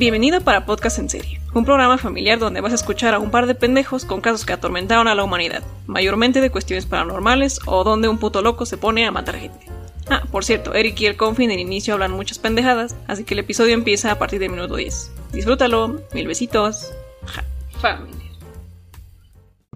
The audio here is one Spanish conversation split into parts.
Bienvenido para Podcast en Serie, un programa familiar donde vas a escuchar a un par de pendejos con casos que atormentaron a la humanidad, mayormente de cuestiones paranormales o donde un puto loco se pone a matar gente. Ah, por cierto, Eric y el Confi en el inicio hablan muchas pendejadas, así que el episodio empieza a partir del minuto 10. Disfrútalo, mil besitos. Ja, familia.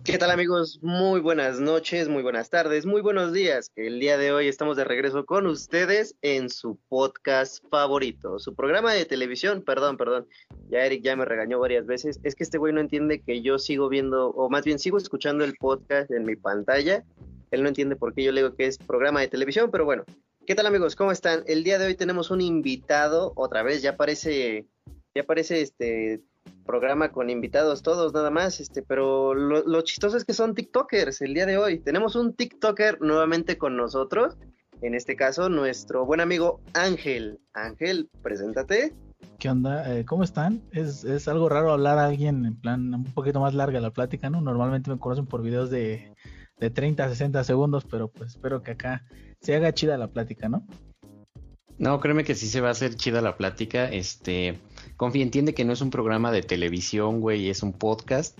¿Qué tal amigos? Muy buenas noches, muy buenas tardes, muy buenos días. El día de hoy estamos de regreso con ustedes en su podcast favorito, su programa de televisión, perdón, perdón, ya Eric ya me regañó varias veces, es que este güey no entiende que yo sigo viendo, o más bien sigo escuchando el podcast en mi pantalla, él no entiende por qué yo le digo que es programa de televisión, pero bueno, ¿qué tal amigos? ¿Cómo están? El día de hoy tenemos un invitado, otra vez, ya parece, ya parece este programa con invitados todos nada más, este, pero lo, chistoso es que son TikTokers el día de hoy. Tenemos un TikToker nuevamente con nosotros, en este caso nuestro buen amigo Ángel. Ángel, preséntate. ¿Qué onda? Eh, ¿Cómo están? Es, es, algo raro hablar a alguien en plan un poquito más larga la plática, ¿no? Normalmente me conocen por videos de, de 30 a 60 segundos, pero pues espero que acá se haga chida la plática, ¿no? No, créeme que sí se va a hacer chida la plática. Este, Confi entiende que no es un programa de televisión, güey, es un podcast.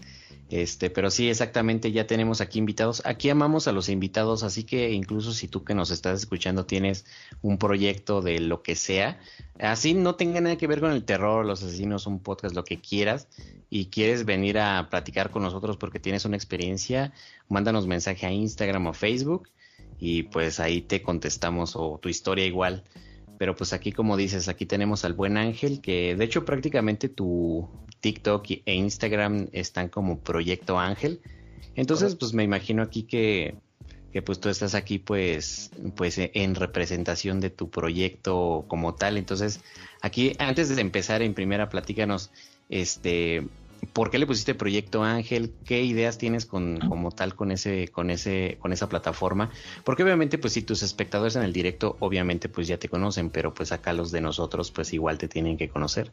Este, pero sí, exactamente, ya tenemos aquí invitados. Aquí amamos a los invitados, así que incluso si tú que nos estás escuchando tienes un proyecto de lo que sea, así no tenga nada que ver con el terror, los asesinos, un podcast, lo que quieras, y quieres venir a platicar con nosotros porque tienes una experiencia, mándanos mensaje a Instagram o Facebook y pues ahí te contestamos o tu historia igual. Pero pues aquí como dices, aquí tenemos al buen Ángel, que de hecho prácticamente tu TikTok e Instagram están como Proyecto Ángel. Entonces pues me imagino aquí que, que pues tú estás aquí pues, pues en representación de tu proyecto como tal. Entonces aquí antes de empezar en primera platícanos, este, ¿Por qué le pusiste Proyecto Ángel? ¿Qué ideas tienes con, como tal con ese, con ese, con esa plataforma? Porque obviamente, pues si tus espectadores en el directo, obviamente, pues ya te conocen, pero pues acá los de nosotros, pues igual te tienen que conocer.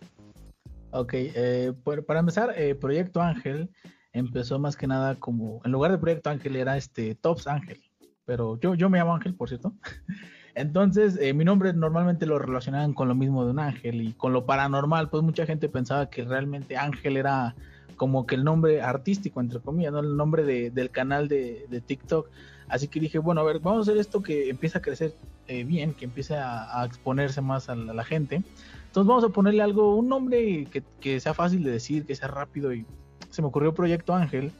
Ok, eh, para empezar, eh, Proyecto Ángel empezó más que nada como, en lugar de Proyecto Ángel era este Tops Ángel, pero yo, yo me llamo Ángel, por cierto. Entonces, eh, mi nombre normalmente lo relacionaban con lo mismo de un ángel y con lo paranormal, pues mucha gente pensaba que realmente ángel era como que el nombre artístico, entre comillas, ¿no? El nombre del canal de, TikTok. Así que dije, bueno, a ver, vamos a hacer esto que empiece a crecer eh, bien, que empiece a, exponerse más a la, gente. Entonces vamos a ponerle algo, un nombre que, que sea fácil de decir, que sea rápido y se me ocurrió Proyecto Ángel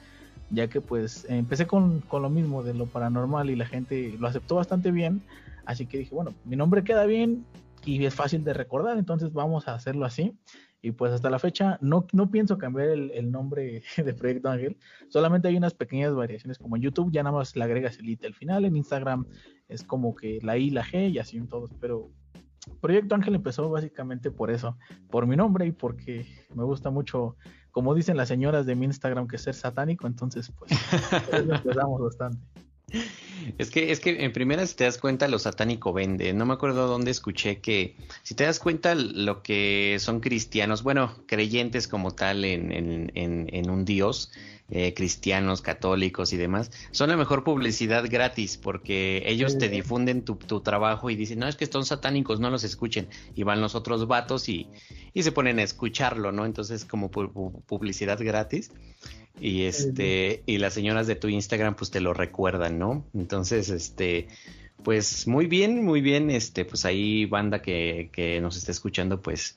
ya que pues empecé con, con, lo mismo de lo paranormal y la gente lo aceptó bastante bien, Así que dije, bueno, mi nombre queda bien y es fácil de recordar, entonces vamos a hacerlo así. Y pues hasta la fecha no, no pienso cambiar el, nombre de Proyecto Ángel, solamente hay unas pequeñas variaciones, como en YouTube ya nada más le agregas el IT al final, en Instagram es como que la I, la G y así en todos, pero Proyecto Ángel empezó básicamente por eso, por mi nombre y porque me gusta mucho, como dicen las señoras de mi Instagram, que ser satánico, entonces pues empezamos bastante. Es que, es que en primera, si te das cuenta, lo satánico vende. No me acuerdo dónde escuché que, si te das cuenta, lo que son cristianos, bueno, creyentes como tal en, en, en, un Dios, eh, cristianos, católicos y demás, son la mejor publicidad gratis porque ellos te difunden tu, tu, trabajo y dicen, no, es que son satánicos, no los escuchen. Y van los otros vatos y, y se ponen a escucharlo, ¿no? Entonces, como publicidad gratis y este y las señoras de tu Instagram pues te lo recuerdan, ¿no? Entonces, este pues muy bien, muy bien, este pues ahí banda que, que nos está escuchando pues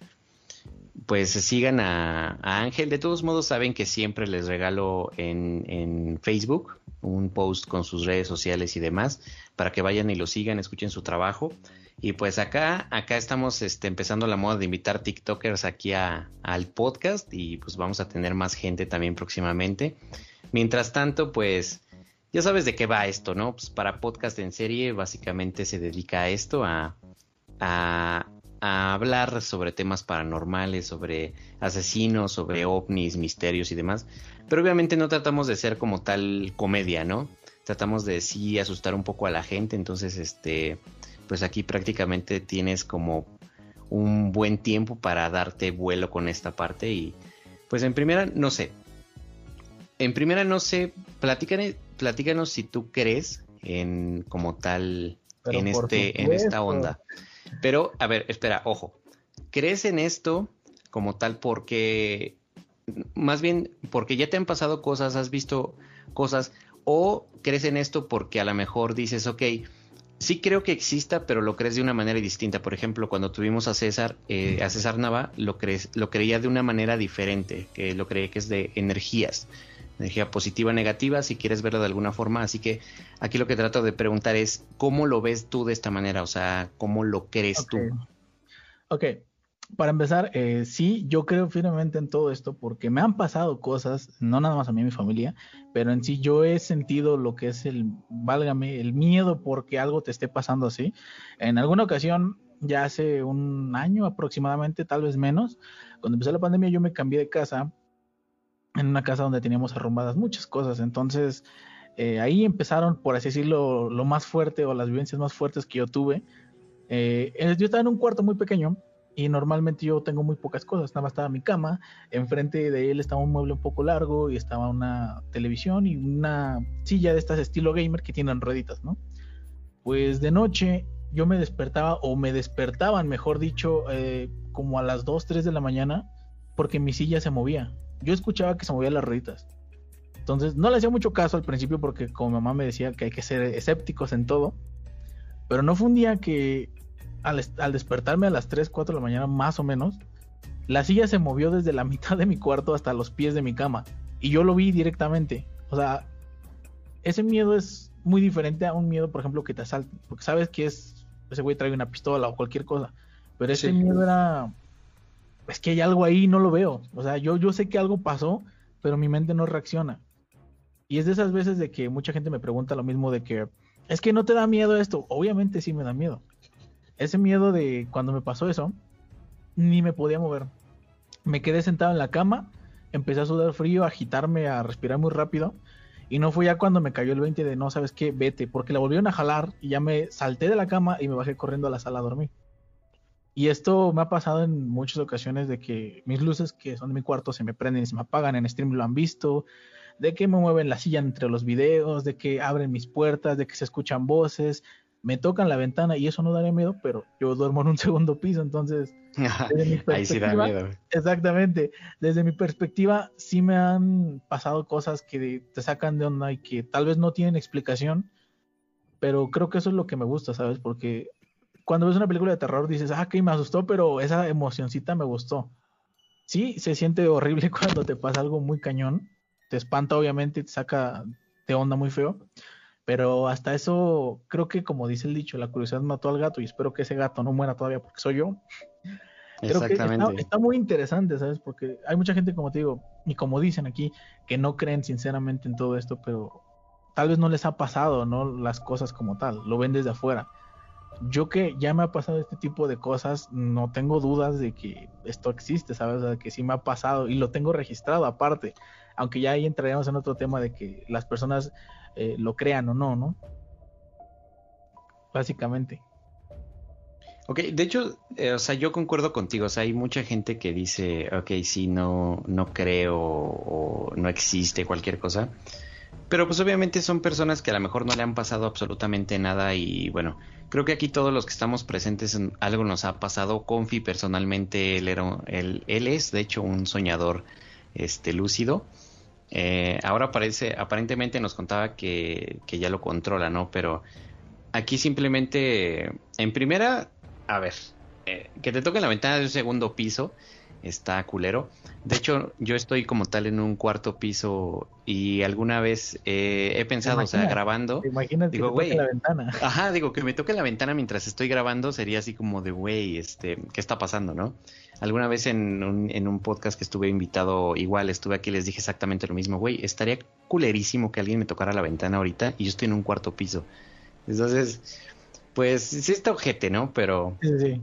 pues sigan a, Ángel. De todos modos saben que siempre les regalo en, en Facebook un post con sus redes sociales y demás para que vayan y lo sigan, escuchen su trabajo. Y pues acá, acá estamos este, empezando la moda de invitar TikTokers aquí a, al podcast y pues vamos a tener más gente también próximamente. Mientras tanto, pues ya sabes de qué va esto, ¿no? Pues para podcast en serie básicamente se dedica a esto, a, a, a hablar sobre temas paranormales, sobre asesinos, sobre ovnis, misterios y demás. Pero obviamente no tratamos de ser como tal comedia, ¿no? Tratamos de sí asustar un poco a la gente, entonces este pues aquí prácticamente tienes como un buen tiempo para darte vuelo con esta parte y pues en primera no sé. En primera no sé, platícanos, platícanos si tú crees en como tal en este en esta onda. Pero a ver, espera, ojo. ¿Crees en esto como tal porque, más bien porque ya te han pasado cosas, has visto cosas, o crees en esto porque a lo mejor dices, ok, sí creo que exista, pero lo crees de una manera distinta. Por ejemplo, cuando tuvimos a César, eh, a César Nava, lo, crees, lo creía de una manera diferente, que lo creía que es de energías, energía positiva, negativa, si quieres verlo de alguna forma. Así que aquí lo que trato de preguntar es, ¿cómo lo ves tú de esta manera? O sea, ¿cómo lo crees tú? Ok, para empezar, eh, sí, yo creo firmemente en todo esto porque me han pasado cosas, no nada más a mí y a mi familia, pero en sí yo he sentido lo que es el, válgame, el miedo porque algo te esté pasando así. En alguna ocasión, ya hace un año aproximadamente, tal vez menos, cuando empezó la pandemia yo me cambié de casa, en una casa donde teníamos arrumbadas muchas cosas, entonces eh, ahí empezaron, por así decirlo, lo más fuerte o las vivencias más fuertes que yo tuve. Eh, yo estaba en un cuarto muy pequeño y normalmente yo tengo muy pocas cosas, nada más estaba mi cama, enfrente de él estaba un mueble un poco largo y estaba una televisión y una silla de estas estilo gamer que tienen rueditas, ¿no? Pues de noche yo me despertaba o me despertaban, mejor dicho, eh, como a las 2, 3 de la mañana porque mi silla se movía. Yo escuchaba que se movían las rueditas. Entonces no le hacía mucho caso al principio porque como mamá me decía que hay que ser escépticos en todo. Pero no fue un día que al, despertarme a las 3, 4 de la mañana más o menos, la silla se movió desde la mitad de mi cuarto hasta los pies de mi cama. Y yo lo vi directamente. O sea, ese miedo es muy diferente a un miedo, por ejemplo, que te asalten. Porque sabes que es, ese güey trae una pistola o cualquier cosa. Pero ese miedo era, es que hay algo ahí no lo veo. O sea, yo, yo sé que algo pasó, pero mi mente no reacciona. Y es de esas veces de que mucha gente me pregunta lo mismo de que, es que no te da miedo esto. Obviamente sí me da miedo ese miedo de cuando me pasó eso, ni me podía mover. Me quedé sentado en la cama, empecé a sudar frío, a agitarme, a respirar muy rápido. Y no fue ya cuando me cayó el 20 de no, sabes qué, vete, porque la volvieron a jalar y ya me salté de la cama y me bajé corriendo a la sala a dormir. Y esto me ha pasado en muchas ocasiones de que mis luces que son de mi cuarto se me prenden y se me apagan, en stream lo han visto, de que me mueven la silla entre los videos, de que abren mis puertas, de que se escuchan voces, me tocan la ventana y eso no daría miedo, pero yo duermo en un segundo piso, entonces ahí sí da miedo. Exactamente, desde mi perspectiva sí me han pasado cosas que te sacan de onda y que tal vez no tienen explicación, pero creo que eso es lo que me gusta, ¿sabes? Porque cuando ves una película de terror dices, ah, que me asustó, pero esa emocioncita me gustó. Sí, se siente horrible cuando te pasa algo muy cañón, te espanta obviamente, te saca de onda muy feo, pero hasta eso, creo que como dice el dicho, la curiosidad mató al gato y espero que ese gato no muera todavía porque soy yo. Creo que está, muy interesante, ¿sabes? Porque hay mucha gente, como te digo, y como dicen aquí, que no creen sinceramente en todo esto, pero tal vez no les ha pasado, ¿no? Las cosas como tal, lo ven desde afuera. Yo que ya me ha pasado este tipo de cosas, no tengo dudas de que esto existe, ¿sabes? de que sí me ha pasado y lo tengo registrado aparte, aunque ya ahí entraríamos en otro tema de que las personas eh, lo crean o no, ¿no? Básicamente. Ok, de hecho, eh, o sea, yo concuerdo contigo, o sea, hay mucha gente que dice, ok, sí, no, no creo o no existe cualquier cosa, pero pues obviamente son personas que a lo mejor no le han pasado absolutamente nada y bueno, creo que aquí todos los que estamos presentes en algo nos ha pasado, Confi personalmente, él, era, él, él es de hecho un soñador este, lúcido, eh, ahora parece, aparentemente nos contaba que, ya lo controla, ¿no? Pero aquí simplemente, en primera, a ver, eh, que te toque la ventana de un segundo piso está culero. De hecho, yo estoy como tal en un cuarto piso y alguna vez eh, he pensado, o sea, grabando. digo, güey. la ventana. Ajá, digo, que me toque la ventana mientras estoy grabando sería así como de, güey, este, ¿qué está pasando, no? Alguna vez en un, en un podcast que estuve invitado, igual estuve aquí y les dije exactamente lo mismo, güey, estaría culerísimo que alguien me tocara la ventana ahorita y yo estoy en un cuarto piso. Entonces, pues sí está ojete, ¿no? Pero... Sí, sí.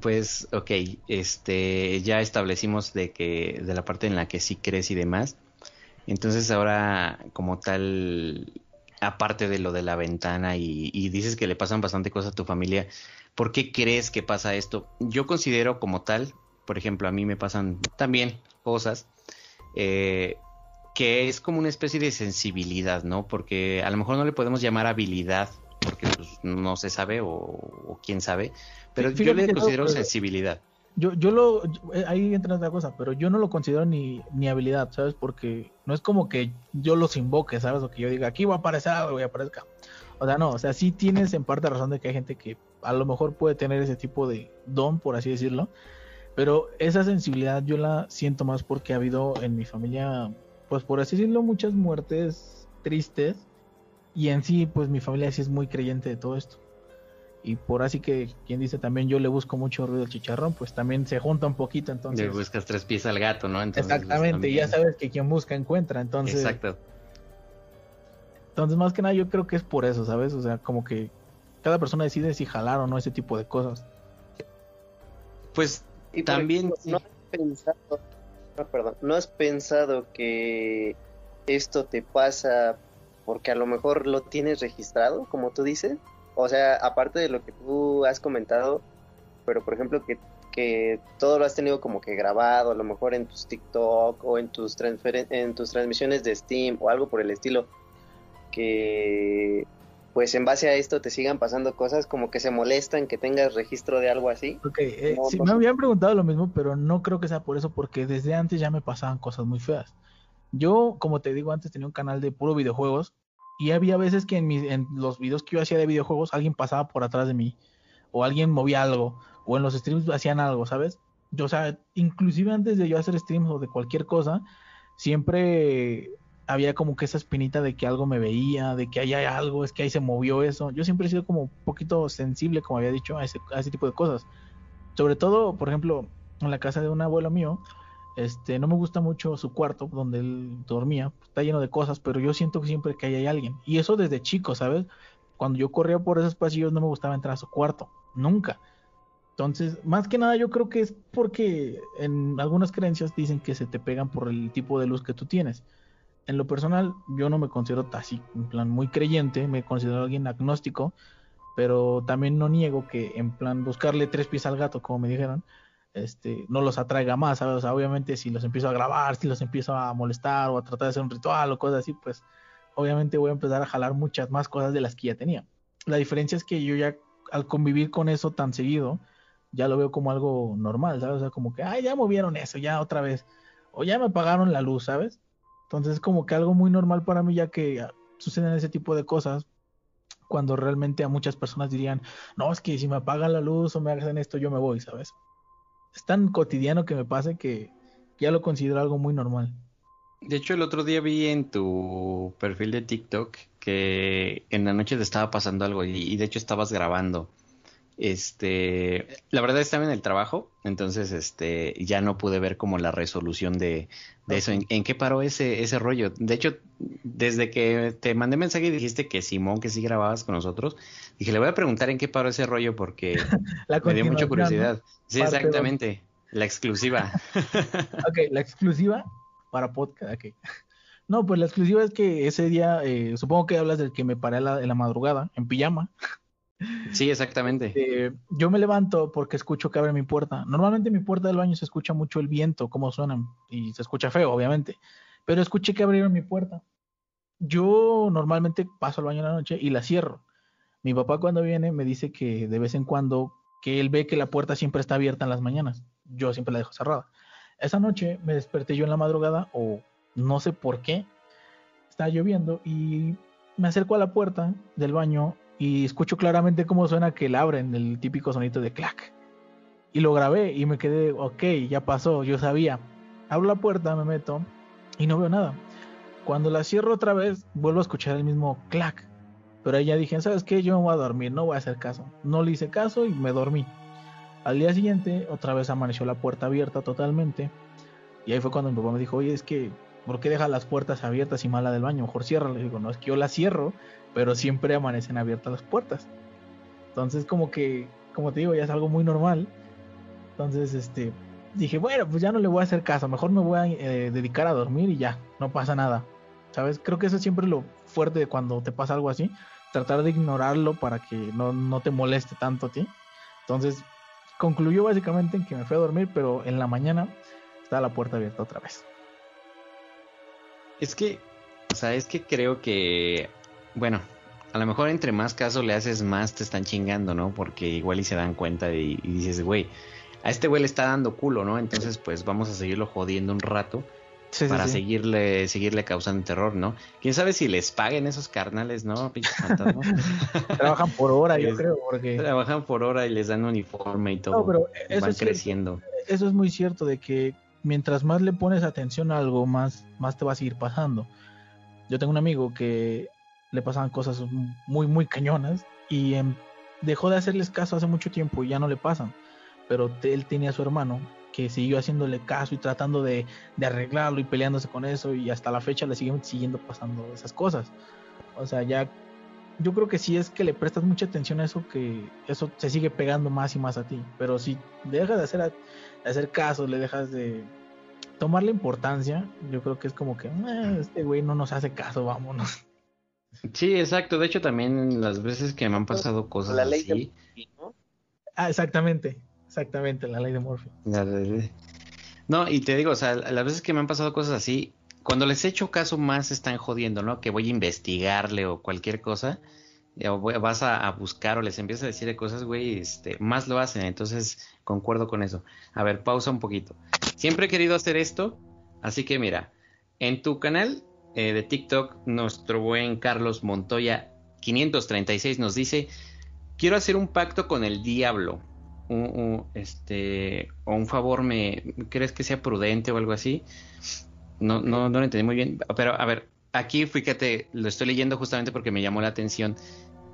Pues, ok, este, ya establecimos de que, de la parte en la que sí crees y demás. Entonces ahora, como tal, aparte de lo de la ventana y, y, dices que le pasan bastante cosas a tu familia, ¿por qué crees que pasa esto? Yo considero como tal, por ejemplo, a mí me pasan también cosas eh, que es como una especie de sensibilidad, ¿no? Porque a lo mejor no le podemos llamar habilidad, porque pues, no se sabe o, quién sabe, pero yo le considero sensibilidad. yo, yo lo, ahí entra otra cosa, pero yo no lo considero ni, ni habilidad, ¿sabes? Porque no es como que yo los invoque, ¿sabes? O que yo diga, aquí va a aparecer algo y aparezca. O sea, no, o sea, sí tienes en parte razón de que hay gente que a lo mejor puede tener ese tipo de don, por así decirlo, pero esa sensibilidad yo la siento más porque ha habido en mi familia, pues por así decirlo, muchas muertes tristes y en sí, pues mi familia sí es muy creyente de todo esto y por así que quien dice también yo le busco mucho ruido al chicharrón, pues también se junta un poquito, entonces. Le buscas tres pies al gato, ¿no? exactamente, ya sabes que quien busca encuentra, entonces. Exacto. Entonces, más que nada, yo creo que es por eso, ¿sabes? O sea, como que cada persona decide si jalar o no ese tipo de cosas. Pues también. no, has pensado, no, perdón, no has pensado que esto te pasa porque a lo mejor lo tienes registrado, como tú dices. O sea, aparte de lo que tú has comentado, pero por ejemplo que, que todo lo has tenido como que grabado, a lo mejor en tus TikTok o en tus, en tus transmisiones de Steam o algo por el estilo, que pues en base a esto te sigan pasando cosas como que se molestan que tengas registro de algo así. Ok, eh, sí, me habían preguntado lo mismo, pero no creo que sea por eso, porque desde antes ya me pasaban cosas muy feas. Yo, como te digo antes, tenía un canal de puro videojuegos y había veces que en, en los videos que yo hacía de videojuegos alguien pasaba por atrás de mí, o alguien movía algo, o en los streams hacían algo, ¿sabes? Yo, o sea, inclusive antes de yo hacer streams o de cualquier cosa, siempre había como que esa espinita de que algo me veía, de que ahí hay algo, es que ahí se movió eso. Yo siempre he sido como un poquito sensible, como había dicho, a ese, tipo de cosas. Sobre todo, por ejemplo, en la casa de un abuelo mío, este, no me gusta mucho su cuarto donde él dormía, está lleno de cosas, pero yo siento que siempre que hay alguien. Y eso desde chico, ¿sabes? Cuando yo corría por esos pasillos no me gustaba entrar a su cuarto, nunca. Entonces, más que nada yo creo que es porque en algunas creencias dicen que se te pegan por el tipo de luz que tú tienes. En lo personal, yo no me considero así, en plan muy creyente, me considero alguien agnóstico, pero también no niego que en plan buscarle tres pies al gato, como me dijeron, este, no los atraiga más, ¿sabes? O sea, obviamente si los empiezo a grabar, si los empiezo a molestar o a tratar de hacer un ritual o cosas así, pues obviamente voy a empezar a jalar muchas más cosas de las que ya tenía. La diferencia es que yo ya al convivir con eso tan seguido, ya lo veo como algo normal, ¿sabes? O sea, como que, ay, ya movieron eso, ya otra vez, o ya me apagaron la luz, ¿sabes? Entonces es como que algo muy normal para mí ya que suceden ese tipo de cosas cuando realmente a muchas personas dirían, no, es que si me apagan la luz o me hacen esto, yo me voy, ¿sabes? es tan cotidiano que me pase que ya lo considero algo muy normal. De hecho, el otro día vi en tu perfil de TikTok que en la noche te estaba pasando algo y, de hecho estabas grabando. Este, la verdad estaba en el trabajo, entonces este ya no pude ver como la resolución de, eso. ¿En, qué paró ese, ese rollo? De hecho, desde que te mandé mensaje y dijiste que Simón, que sí grababas con nosotros, dije, le voy a preguntar en qué paró ese rollo porque me dio mucha curiosidad. Sí, exactamente. La exclusiva. ok, la exclusiva para podcast. Okay. No, pues la exclusiva es que ese día, eh, supongo que hablas del que me paré en la madrugada, en pijama. Sí, exactamente. Este, yo me levanto porque escucho que abre mi puerta. Normalmente en mi puerta del baño se escucha mucho el viento, cómo suenan, y se escucha feo, obviamente. Pero escuché que abrieron mi puerta. Yo normalmente paso al baño en la noche y la cierro. Mi papá cuando viene me dice que de vez en cuando, que él ve que la puerta siempre está abierta en las mañanas. Yo siempre la dejo cerrada. Esa noche me desperté yo en la madrugada, o no sé por qué, estaba lloviendo y me acerco a la puerta del baño y escucho claramente cómo suena que la abren, el típico sonito de clac. Y lo grabé y me quedé, ok, ya pasó, yo sabía. Abro la puerta, me meto y no veo nada. Cuando la cierro otra vez, vuelvo a escuchar el mismo clac. Pero ahí ya dije, ¿sabes qué? Yo me voy a dormir, no voy a hacer caso. No le hice caso y me dormí. Al día siguiente, otra vez amaneció la puerta abierta totalmente. Y ahí fue cuando mi papá me dijo, oye, es que, ¿por qué deja las puertas abiertas y mala del baño? Mejor cierra. Le digo, no, es que yo la cierro pero siempre amanecen abiertas las puertas. Entonces, como que, como te digo, ya es algo muy normal. Entonces, este, dije, bueno, pues ya no le voy a hacer caso, mejor me voy a eh, dedicar a dormir y ya, no pasa nada. ¿Sabes? Creo que eso es siempre lo fuerte de cuando te pasa algo así, tratar de ignorarlo para que no, no te moleste tanto a ti. Entonces, concluyó básicamente en que me fui a dormir, pero en la mañana estaba la puerta abierta otra vez. Es que, o sea, es que creo que bueno, a lo mejor entre más caso le haces, más te están chingando, ¿no? Porque igual y se dan cuenta y, dices, güey, a este güey le está dando culo, ¿no? Entonces, pues vamos a seguirlo jodiendo un rato para seguirle seguirle causando terror, ¿no? Quién sabe si les paguen esos carnales, ¿no? Trabajan por hora, yo creo, porque trabajan por hora y les dan uniforme y todo. No, pero eso van creciendo. eso es muy cierto de que mientras más le pones atención a algo, más más te va a seguir pasando. Yo tengo un amigo que le pasaban cosas muy muy cañonas y dejó de hacerles caso hace mucho tiempo y ya no le pasan. Pero él tenía a su hermano que siguió haciéndole caso y tratando de, arreglarlo y peleándose con eso y hasta la fecha le siguen siguiendo pasando esas cosas. O sea, ya yo creo que si es que le prestas mucha atención a eso, que eso se sigue pegando más y más a ti. Pero si dejas de hacer, de hacer caso, le dejas de tomar la importancia, yo creo que es como que eh, este güey no nos hace caso, vámonos. Sí, exacto. De hecho, también las veces que me han pasado cosas la ley así. Ah, exactamente. Exactamente, la ley de Morphy. No, y te digo, o sea, las veces que me han pasado cosas así, cuando les he hecho caso más están jodiendo, ¿no? Que voy a investigarle o cualquier cosa, o vas a, buscar o les empiezas a decir cosas, güey, este, más lo hacen, entonces concuerdo con eso. A ver, pausa un poquito. Siempre he querido hacer esto, así que mira, en tu canal eh, de TikTok, nuestro buen Carlos Montoya 536 nos dice, quiero hacer un pacto con el diablo un, este, o un favor, me ¿crees que sea prudente o algo así? No, no, no lo entendí muy bien. Pero a ver, aquí fíjate, lo estoy leyendo justamente porque me llamó la atención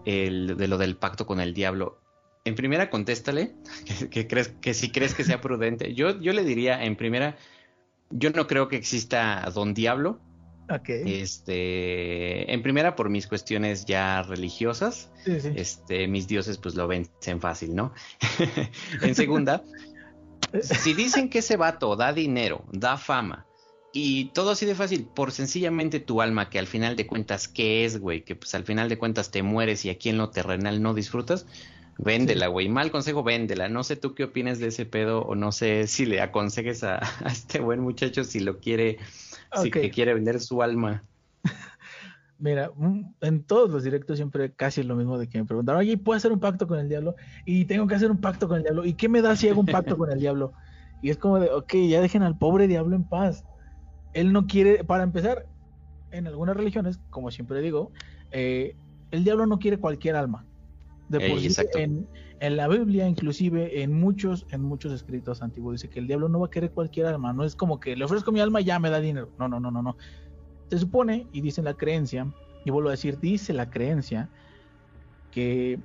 el, de lo del pacto con el diablo. En primera, contéstale que, crees que si crees que sea prudente. Yo, yo le diría, en primera, yo no creo que exista Don Diablo. Este, en primera por mis cuestiones ya religiosas, este, mis dioses pues lo vencen fácil, ¿no? en segunda, si dicen que ese vato da dinero, da fama y todo así de fácil, por sencillamente tu alma que al final de cuentas qué es, güey, que pues al final de cuentas te mueres y aquí en lo terrenal no disfrutas, Véndela, güey. Mal consejo, véndela. No sé tú qué opinas de ese pedo o no sé si le aconsejes a, este buen muchacho si lo quiere si que quiere vender su alma. Mira, mm, en todos los directos siempre casi es lo mismo de que me preguntan, oye, ¿puedo hacer un pacto con el diablo? Y tengo que hacer un pacto con el diablo. ¿Y qué me da si hago un pacto con el diablo? Y es como de, ok, ya dejen al pobre diablo en paz. Él no quiere, para empezar, en algunas religiones, como siempre digo, eh, el diablo no quiere cualquier alma. De por sí, en, en, la Biblia, inclusive en muchos, en muchos escritos antiguos, dice que el diablo no va a querer cualquier alma. No es como que le ofrezco mi alma y ya me da dinero. No, no, no, no, no. Se supone, y dice la creencia, y vuelvo a decir, dice la creencia, que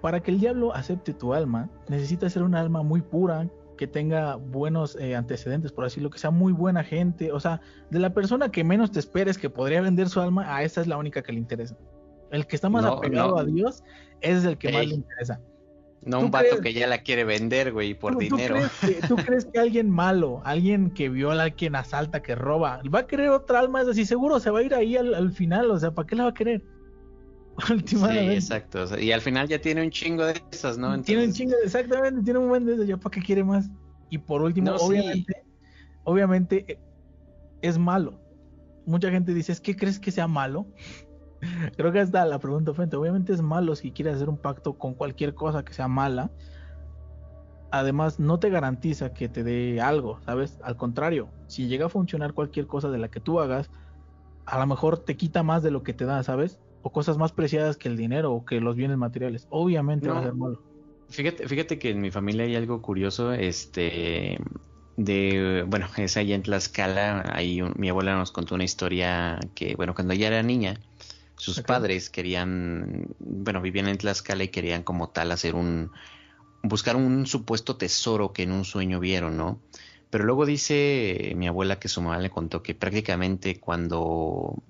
para que el diablo acepte tu alma, necesita ser un alma muy pura, que tenga buenos eh, antecedentes, por decirlo, que sea muy buena gente. O sea, de la persona que menos te esperes que podría vender su alma, a esa es la única que le interesa. El que está más apegado a Dios es el que más le interesa. No un vato que ya la quiere vender, güey, por dinero. ¿tú crees, que, alguien malo, alguien que viola, alguien asalta, que roba, va a querer otra alma? Es así, seguro se va a ir ahí al, final, o sea, ¿para qué la va a querer? Sí, exacto. y al final ya tiene un chingo de esas, ¿no? Tiene un chingo, exactamente, tiene un buen de esas, ¿ya para qué quiere más? Y por último, obviamente, obviamente eh, es malo. Mucha gente dice, ¿es que crees que sea malo? Creo que está la pregunta frente. Obviamente es malo si quieres hacer un pacto con cualquier cosa que sea mala. Además, no te garantiza que te dé algo, ¿sabes? Al contrario, si llega a funcionar cualquier cosa de la que tú hagas, a lo mejor te quita más de lo que te da, ¿sabes? O cosas más preciadas que el dinero o que los bienes materiales. Obviamente va a ser malo. Fíjate, fíjate que en mi familia hay algo curioso, este, de, bueno, es allá en Tlaxcala, ahí mi abuela nos contó una historia que, bueno, cuando ella era niña, sus padres querían, bueno, vivían en Tlaxcala y querían como tal hacer un, buscar un supuesto tesoro que en un sueño vieron, ¿no? Pero luego dice mi abuela que su mamá le contó que prácticamente cuando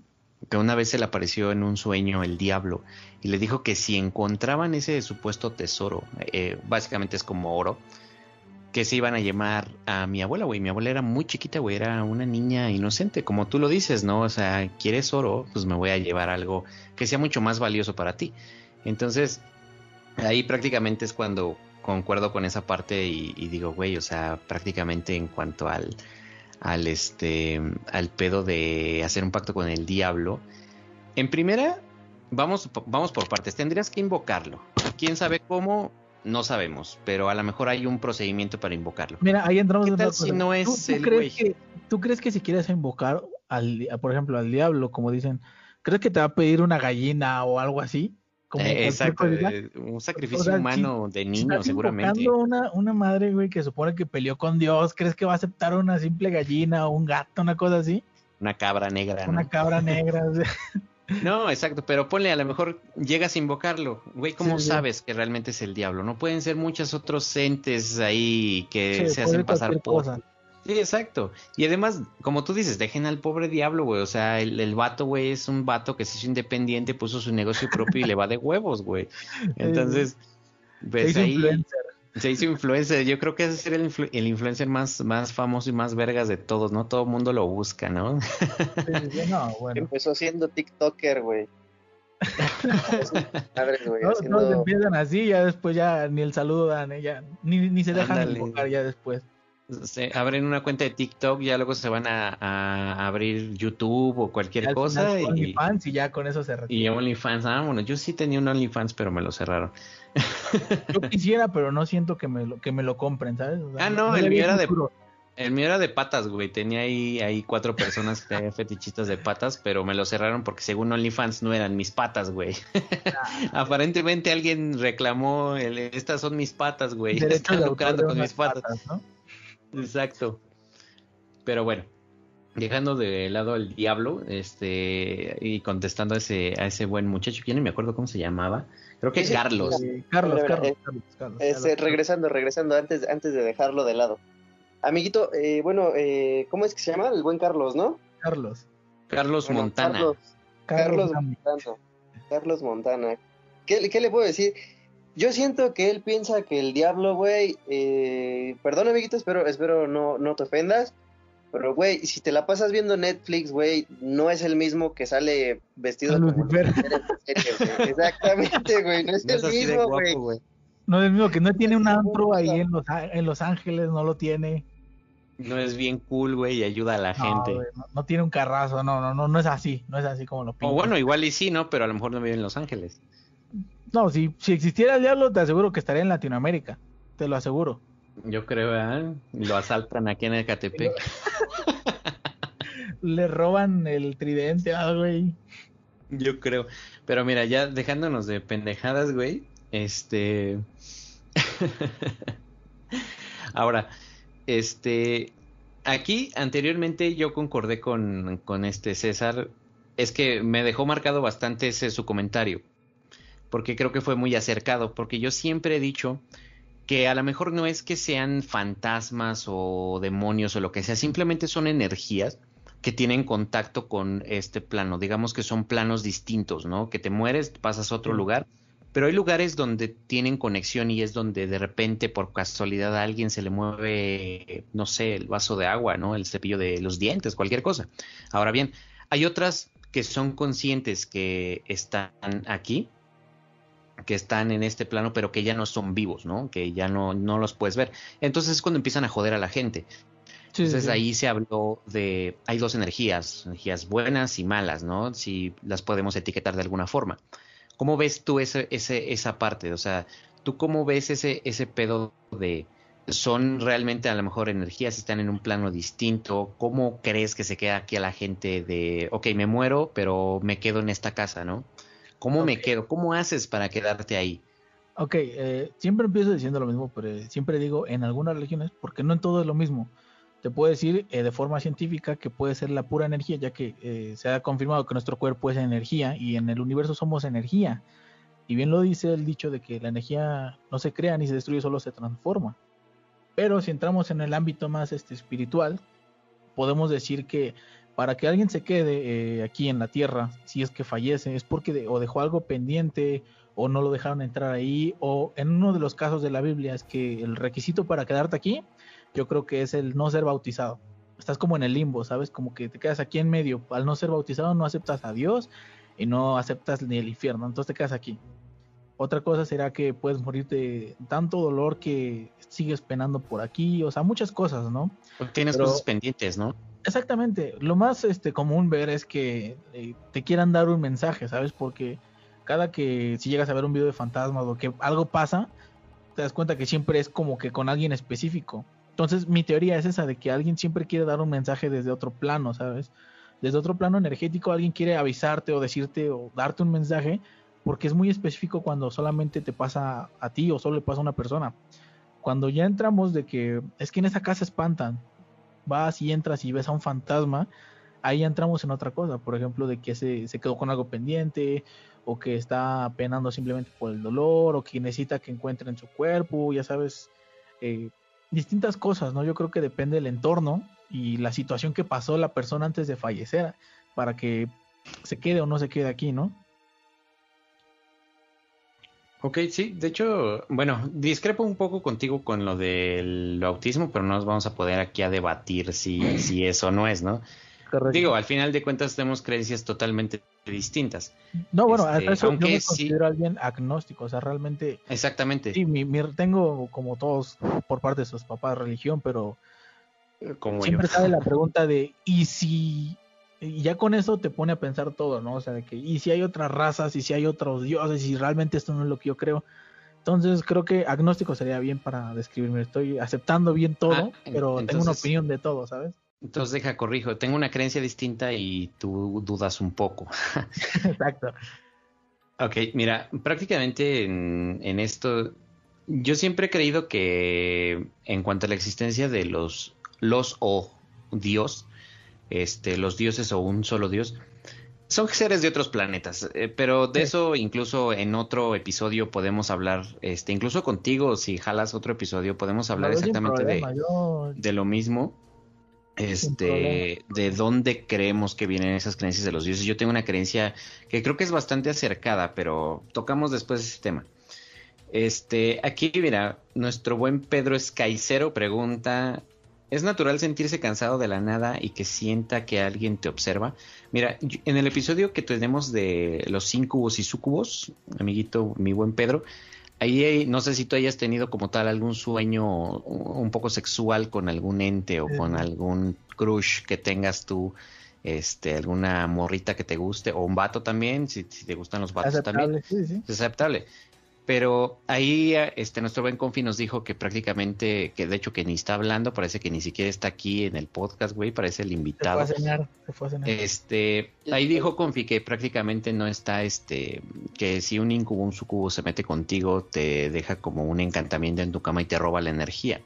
que una vez se le apareció en un sueño el diablo y le dijo que si encontraban ese supuesto tesoro, eh, básicamente es como oro, que se iban a llamar a mi abuela, güey. Mi abuela era muy chiquita, güey, era una niña inocente, como tú lo dices, ¿no? O sea, quieres oro, pues me voy a llevar algo que sea mucho más valioso para ti. Entonces, ahí prácticamente es cuando concuerdo con esa parte y, digo, güey, o sea, prácticamente en cuanto al, al, este, al pedo de hacer un pacto con el diablo. En primera, vamos, vamos por partes, tendrías que invocarlo. ¿Quién sabe cómo? No sabemos, pero a lo mejor hay un procedimiento para invocarlo. Mira, ahí entramos ¿Qué en tal si no ¿Tú- es tú el crees güey? que- ¿Tú crees que si quieres invocar, al, a- por ejemplo, al diablo, como dicen, ¿crees que te va a pedir una gallina o algo así? Como Eh, exacto, eh, un sacrificio O sea, si- humano de Si niño, estás seguramente. Una, una madre, güey, que supone que peleó con Dios, ¿crees que va a aceptar una simple gallina o un gato, una cosa así? Una cabra negra, ¿no? Una cabra negra. o sea, No, exacto, pero ponle, a lo mejor llegas a invocarlo. Güey, ¿cómo Sí, sí. sabes que realmente es el diablo? No pueden ser muchos otros entes ahí que sí, se hacen pasar por. cosa. Sí, exacto. Y además, como tú dices, dejen al pobre diablo, güey. O sea, el, el vato, güey, es un vato que se hizo independiente, puso su negocio propio y le va de huevos, güey. Entonces, hizo ahí influencer. Se hizo influencer. Yo creo que ese es el, influ- el influencer más, más famoso y más vergas de todos, ¿no? Todo el mundo lo busca, ¿no? Sí, no, bueno. Empezó siendo TikToker, güey. Madre, güey, Todos, haciendo- todos empiezan así, ya después ya ni el saludo dan, eh, ya, ni, ni se dejan Ándale. invocar ya después. se abren una cuenta de TikTok, ya luego se van a, a abrir YouTube o cualquier al cosa final y, OnlyFans y ya con eso se retira. y OnlyFans. Ah, bueno, yo sí tenía un OnlyFans, pero me lo cerraron. Yo quisiera, pero no siento que me lo, que me lo compren, ¿sabes? O sea, Ah, no, el mío era de-. El mío era de patas, güey. Tenía ahí, ahí cuatro personas que fetichistas de patas, pero me lo cerraron porque según OnlyFans no eran mis patas, güey. Aparentemente alguien reclamó, el, estas son mis patas, güey. Están lucrando con mis patas. patas, ¿no? Exacto. Pero bueno, dejando de lado al diablo, este, y contestando a ese, a ese buen muchacho, ¿quién no me acuerdo cómo se llamaba? Creo que Sí, sí. Carlos. Eh, Carlos, Carlos, eh, Carlos, Carlos, Este, Carlos. regresando, regresando, antes, antes de dejarlo de lado. Amiguito, eh, bueno, eh, ¿cómo es que se llama? El buen Carlos, ¿no? Carlos. Carlos Bueno, Montana. Carlos, Carlos. Montana. Carlos Montana. ¿Qué, qué le puedo decir? Yo siento que él piensa que el diablo, güey, eh, perdón amiguito, espero, espero no, no te ofendas, pero güey, si te la pasas viendo Netflix, güey, no es el mismo que sale vestido como Lucifer. Exactamente, güey, no es No el mismo, güey. güey. No es el mismo que no tiene un antro ahí en Los, en Los Ángeles, no lo tiene. No es bien cool, güey, y ayuda a la No, gente. no, no tiene un carrazo, no, no, no, no es así, no es así como lo O pintan. bueno, igual y sí, ¿no? Pero a lo mejor no vive en Los Ángeles. No, si, si existiera el diablo, te aseguro que estaría en Latinoamérica, te lo aseguro. Yo creo, ¿eh? Lo asaltan aquí en Ecatepec. Le roban el tridente, ah, güey. Yo creo. Pero mira, ya dejándonos de pendejadas, güey. Este. Ahora, este. Aquí anteriormente yo concordé con, con este César. Es que me dejó marcado bastante ese su comentario. Porque creo que fue muy acercado. Porque yo siempre he dicho que a lo mejor no es que sean fantasmas o demonios o lo que sea, simplemente son energías que tienen contacto con este plano. Digamos que son planos distintos, ¿no? Que te mueres, pasas a otro Sí. lugar. Pero hay lugares donde tienen conexión y es donde de repente, por casualidad, a alguien se le mueve, no sé, el vaso de agua, ¿no? El cepillo de los dientes, cualquier cosa. Ahora bien, hay otras que son conscientes que están aquí, que están en este plano, pero que ya no son vivos, ¿no? Que ya no, no los puedes ver. Entonces es cuando empiezan a joder a la gente. Sí, Entonces sí, ahí se habló de, hay dos energías, energías buenas y malas, ¿no? Si las podemos etiquetar de alguna forma. ¿Cómo ves tú ese, ese, esa parte? O sea, ¿tú cómo ves ese, ese pedo de, son realmente a lo mejor energías, están en un plano distinto? ¿Cómo crees que se queda aquí a la gente de, ok, me muero, pero me quedo en esta casa, ¿no? ¿Cómo me quedo? ¿Cómo haces para quedarte ahí? Ok, eh, siempre empiezo diciendo lo mismo, pero siempre digo en algunas religiones, porque no en todo es lo mismo. Te puedo decir eh, de forma científica que puede ser la pura energía, ya que eh, se ha confirmado que nuestro cuerpo es energía y en el universo somos energía. Y bien lo dice el dicho de que la energía no se crea ni se destruye, solo se transforma. Pero si entramos en el ámbito más este, espiritual, podemos decir que para que alguien se quede eh, aquí en la tierra, si es que fallece, es porque de- o dejó algo pendiente, o no lo dejaron entrar ahí, o en uno de los casos de la Biblia es que el requisito para quedarte aquí, yo creo que es el no ser bautizado. Estás como en el limbo, ¿sabes? Como que te quedas aquí en medio. Al no ser bautizado no aceptas a Dios y no aceptas ni el infierno, entonces te quedas aquí. Otra cosa será que puedes morir de tanto dolor que sigues penando por aquí, o sea, muchas cosas, ¿no? Tienes Pero- cosas pendientes, ¿no? Exactamente. Lo más este, común ver es que eh, te quieran dar un mensaje, ¿sabes? Porque cada que si llegas a ver un video de fantasmas o que algo pasa, te das cuenta que siempre es como que con alguien específico. Entonces, mi teoría es esa de que alguien siempre quiere dar un mensaje desde otro plano, ¿sabes? Desde otro plano energético, alguien quiere avisarte o decirte o darte un mensaje, porque es muy específico cuando solamente te pasa a ti o solo le pasa a una persona. Cuando ya entramos de que es que en esa casa espantan, vas y entras y ves a un fantasma, ahí entramos en otra cosa, por ejemplo, de que se, se quedó con algo pendiente, o que está penando simplemente por el dolor, o que necesita que encuentre en su cuerpo, ya sabes, eh, distintas cosas, ¿no? Yo creo que depende del entorno y la situación que pasó la persona antes de fallecer para que se quede o no se quede aquí, ¿no? Ok, sí, de hecho, bueno, discrepo un poco contigo con lo del autismo, pero no nos vamos a poder aquí a debatir si, si eso no es, ¿no? Digo, al final de cuentas tenemos creencias totalmente distintas. No, bueno, este, eso yo me considero alguien agnóstico, o sea, realmente... Exactamente. Sí, mi, tengo como todos por parte de sus papás religión, pero como siempre sale la pregunta de, ¿y si...? Y ya con eso te pone a pensar todo, ¿no? O sea, de que, ¿y si hay otras razas? ¿Y si hay otros dioses? ¿Y realmente esto no es lo que yo creo? Entonces creo que agnóstico sería bien para describirme. Estoy aceptando bien todo, ah, pero tengo una opinión de todo, ¿sabes? Entonces deja, corrijo, tengo una creencia distinta y tú dudas un poco. Exacto. Ok, mira, prácticamente en, esto, yo siempre he creído que en cuanto a la existencia de los, los o Dios, este, los dioses o un solo Dios, son seres de otros planetas, eh, pero de eso incluso en otro episodio podemos hablar, este, incluso contigo, si jalas otro episodio, podemos hablar exactamente de, de lo mismo este, de dónde creemos que vienen esas creencias de los dioses. Yo tengo una creencia que creo que es bastante acercada, pero tocamos después ese tema. Este, aquí mira, nuestro buen Pedro Escaicero pregunta, ¿es natural sentirse cansado de la nada y que sienta que alguien te observa? Mira, en el episodio que tenemos de los incubos y sucubos, amiguito, mi buen Pedro, Ahí no sé si tú hayas tenido como tal algún sueño un poco sexual con algún ente o con algún crush que tengas tú, este, alguna morrita que te guste o un vato también, si, te gustan los vatos también. Es aceptable. Pero ahí este nuestro buen Confi nos dijo que prácticamente, que de hecho que ni está hablando, parece que ni siquiera está aquí en el podcast, güey, parece el invitado. Este, ahí dijo Confi que prácticamente no está, este, que si un incubo, un sucubo se mete contigo, te deja como un encantamiento en tu cama y te roba la energía.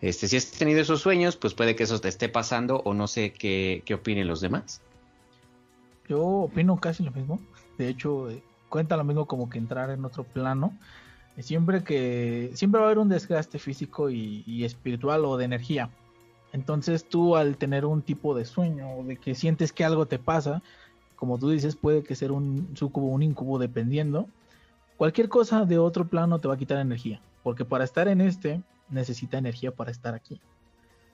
Este, si has tenido esos sueños, pues puede que eso te esté pasando o no sé qué, qué opinen los demás. Yo opino casi lo mismo. De hecho, eh, cuenta lo mismo como que entrar en otro plano. Siempre que siempre va a haber un desgaste físico y, espiritual o de energía. Entonces tú al tener un tipo de sueño o de que sientes que algo te pasa, como tú dices, puede que ser un sucubo, un incubo, dependiendo. Cualquier cosa de otro plano te va a quitar energía, porque para estar en este necesita energía para estar aquí.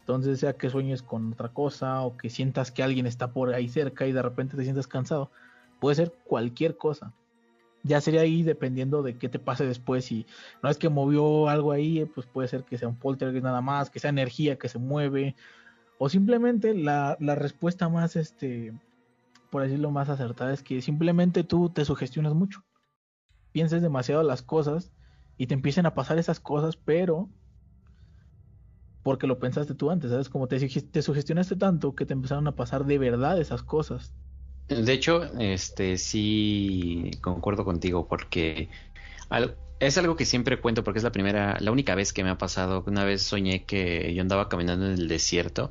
Entonces, sea que sueñes con otra cosa o que sientas que alguien está por ahí cerca y de repente te sientes cansado, puede ser cualquier cosa ya sería ahí dependiendo de qué te pase después. Si no es que movió algo ahí, eh, pues puede ser que sea un poltergeist nada más, que sea energía que se mueve, o simplemente la, la respuesta más, este, por decirlo más acertada, es que simplemente tú te sugestionas mucho. Pienses demasiado las cosas y te empiecen a pasar esas cosas, pero porque lo pensaste tú antes, ¿sabes? Como te, te sugestionaste tanto que te empezaron a pasar de verdad esas cosas. De hecho, este sí concuerdo contigo porque es algo que siempre cuento porque es la primera, la única vez que me ha pasado. Una vez soñé que yo andaba caminando en el desierto,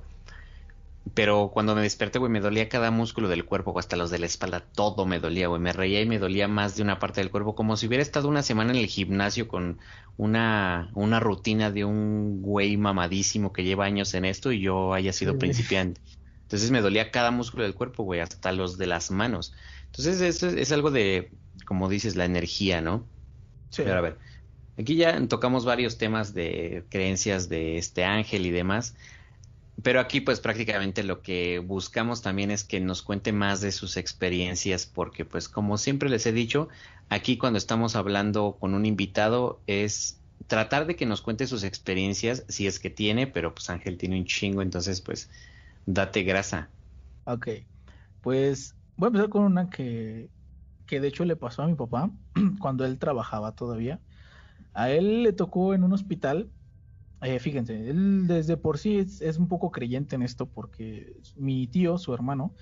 pero cuando me desperté, güey, me dolía cada músculo del cuerpo, hasta los de la espalda, todo me dolía, güey. Me reía y me dolía más de una parte del cuerpo, como si hubiera estado una semana en el gimnasio con una, una rutina de un güey mamadísimo que lleva años en esto y yo haya sido principiante. Entonces me dolía cada músculo del cuerpo, güey, hasta los de las manos. Entonces eso es, algo de, como dices, la energía, ¿no? Sí. Pero a ver, aquí ya tocamos varios temas de creencias de este ángel y demás. Pero aquí pues prácticamente lo que buscamos también es que nos cuente más de sus experiencias porque pues como siempre les he dicho, aquí cuando estamos hablando con un invitado es tratar de que nos cuente sus experiencias si es que tiene, pero pues Ángel tiene un chingo, entonces pues Date grasa. Ok, pues voy a empezar con una que, que de hecho le pasó a mi papá cuando él trabajaba todavía. A él le tocó en un hospital. Eh, fíjense, él desde por sí es, un poco creyente en esto porque mi tío, su hermano,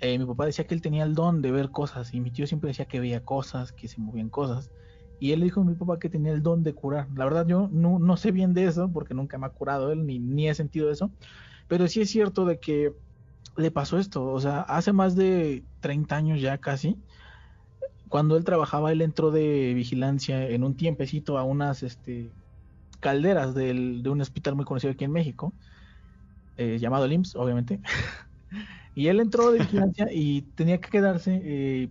eh, mi papá decía que él tenía el don de ver cosas y mi tío siempre decía que veía cosas, que se movían cosas. Y él dijo a mi papá que tenía el don de curar. La verdad yo no, no sé bien de eso porque nunca me ha curado él ni, ni he sentido eso. Pero sí es cierto de que le pasó esto. O sea, hace más de 30 años ya casi. Cuando él trabajaba, él entró de vigilancia en un tiempecito a unas este, calderas del, de un hospital muy conocido aquí en México, eh, llamado LIMS, obviamente. y él entró de vigilancia y tenía que quedarse eh,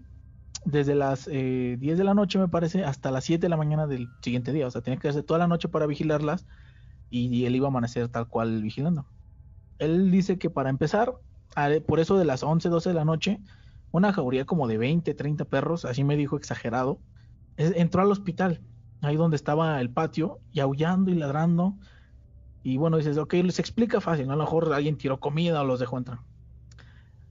desde las eh, 10 de la noche, me parece, hasta las 7 de la mañana del siguiente día. O sea, tenía que quedarse toda la noche para vigilarlas y, él iba a amanecer tal cual vigilando. Él dice que para empezar, por eso de las 11, 12 de la noche, una jauría como de 20, 30 perros, así me dijo exagerado, entró al hospital, ahí donde estaba el patio, y aullando y ladrando. Y bueno, dices, ok, les explica fácil, ¿no? a lo mejor alguien tiró comida o los dejó entrar.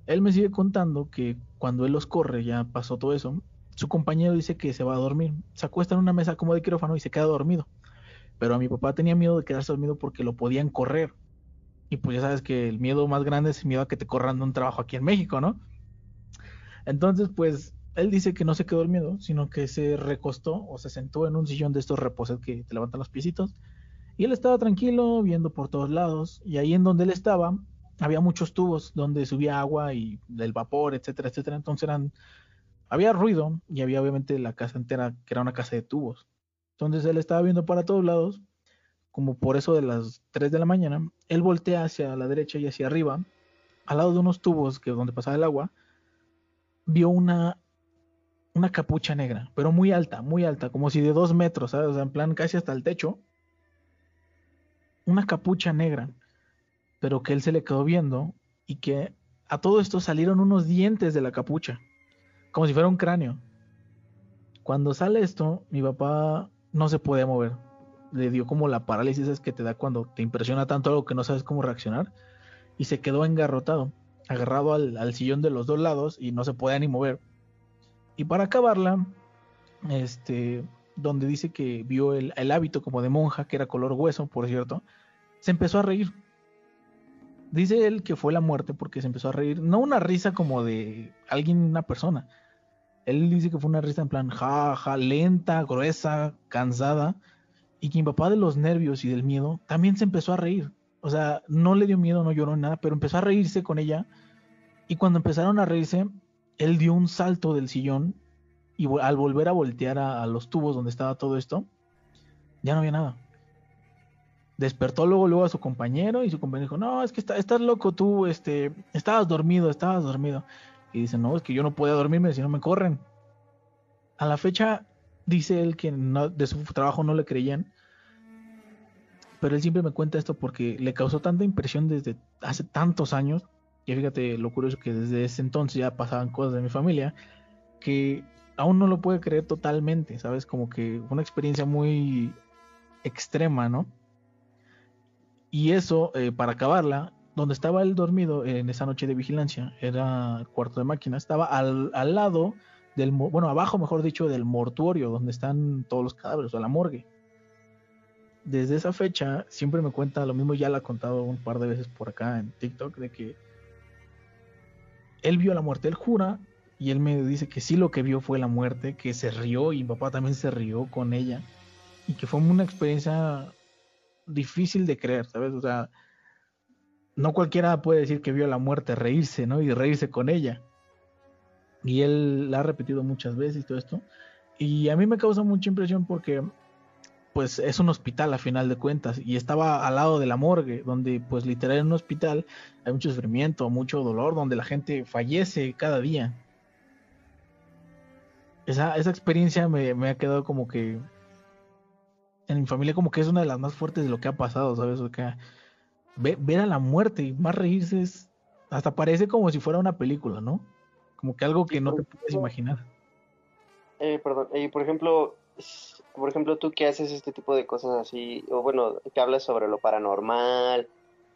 Él me sigue contando que cuando él los corre, ya pasó todo eso, su compañero dice que se va a dormir. Se acuesta en una mesa como de quirófano y se queda dormido. Pero a mi papá tenía miedo de quedarse dormido porque lo podían correr. Y pues ya sabes que el miedo más grande es el miedo a que te corran de un trabajo aquí en México, ¿no? Entonces, pues él dice que no se quedó dormido, sino que se recostó o se sentó en un sillón de estos reposet que te levantan los piecitos. Y él estaba tranquilo, viendo por todos lados. Y ahí en donde él estaba, había muchos tubos donde subía agua y del vapor, etcétera, etcétera. Entonces eran, había ruido y había obviamente la casa entera, que era una casa de tubos. Entonces él estaba viendo para todos lados como por eso de las 3 de la mañana, él voltea hacia la derecha y hacia arriba, al lado de unos tubos que donde pasaba el agua, vio una, una capucha negra, pero muy alta, muy alta, como si de dos metros, ¿sabes? O sea, en plan casi hasta el techo. Una capucha negra, pero que él se le quedó viendo y que a todo esto salieron unos dientes de la capucha, como si fuera un cráneo. Cuando sale esto, mi papá no se puede mover, le dio como la parálisis es que te da cuando te impresiona tanto algo que no sabes cómo reaccionar y se quedó engarrotado, agarrado al, sillón de los dos lados y no se podía ni mover. Y para acabarla, este, donde dice que vio el, hábito como de monja, que era color hueso, por cierto, se empezó a reír. Dice él que fue la muerte porque se empezó a reír, no una risa como de alguien, una persona. Él dice que fue una risa en plan ja, ja, lenta, gruesa, cansada, y que mi papá de los nervios y del miedo también se empezó a reír. O sea, no le dio miedo, no lloró nada, pero empezó a reírse con ella. Y cuando empezaron a reírse, él dio un salto del sillón y al volver a voltear a, los tubos donde estaba todo esto, ya no había nada. Despertó luego, luego a su compañero y su compañero dijo, no, es que estás loco tú, este, estabas dormido, estabas dormido. Y dice, no, es que yo no podía dormirme si no me corren. A la fecha, dice él que de su trabajo no le creían, pero él siempre me cuenta esto porque le causó tanta impresión desde hace tantos años, y fíjate lo curioso que desde ese entonces ya pasaban cosas de mi familia, que aún no lo puede creer totalmente, ¿sabes? Como que una experiencia muy extrema, ¿no? Y eso, eh, para acabarla, donde estaba él dormido en esa noche de vigilancia, era el cuarto de máquina, estaba al, al lado bueno, abajo, mejor dicho, del mortuorio, donde están todos los cadáveres, o la morgue. Desde esa fecha, siempre me cuenta lo mismo, ya lo ha contado un par de veces por acá en TikTok, de que él vio la muerte, él jura, y él me dice que sí lo que vio fue la muerte, que se rió y mi papá también se rió con ella, y que fue una experiencia difícil de creer, ¿sabes? O sea, no cualquiera puede decir que vio la muerte, reírse, ¿no? Y reírse con ella. Y él la ha repetido muchas veces y todo esto. Y a mí me causa mucha impresión porque pues es un hospital a final de cuentas y estaba al lado de la morgue, donde pues literal en un hospital hay mucho sufrimiento, mucho dolor, donde la gente fallece cada día. Esa, esa experiencia me, me, ha quedado como que en mi familia como que es una de las más fuertes de lo que ha pasado, ¿sabes? O que ver a la muerte y más reírse es, hasta parece como si fuera una película, ¿no? Como que algo que no te puedes imaginar. Eh, perdón, y por ejemplo, por ejemplo, tú que haces este tipo de cosas así, o bueno, que hablas sobre lo paranormal,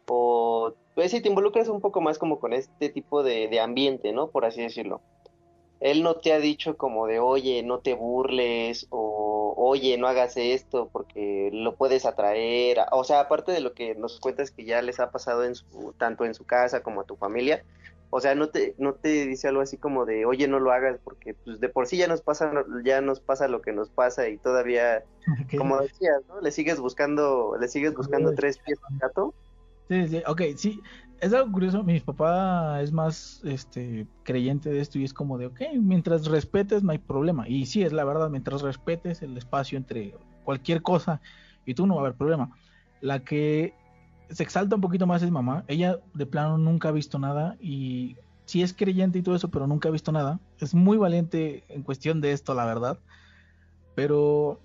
o pues si te involucras un poco más como con este tipo de, de ambiente, ¿no? Por así decirlo. Él no te ha dicho como de, oye, no te burles, o oye, no hagas esto porque lo puedes atraer. O sea, aparte de lo que nos cuentas que ya les ha pasado en su, tanto en su casa como a tu familia, o sea, no te, no te dice algo así como de, oye, no lo hagas porque pues de por sí ya nos pasa, ya nos pasa lo que nos pasa y todavía, como decías, ¿no? Le sigues buscando, le sigues buscando tres pies al gato. Sí, sí, ok, sí, es algo curioso, mi papá es más este creyente de esto y es como de, ok, mientras respetes no hay problema. Y sí, es la verdad, mientras respetes el espacio entre cualquier cosa y tú no va a haber problema. La que se exalta un poquito más es mamá, ella de plano nunca ha visto nada y sí es creyente y todo eso, pero nunca ha visto nada. Es muy valiente en cuestión de esto, la verdad. Pero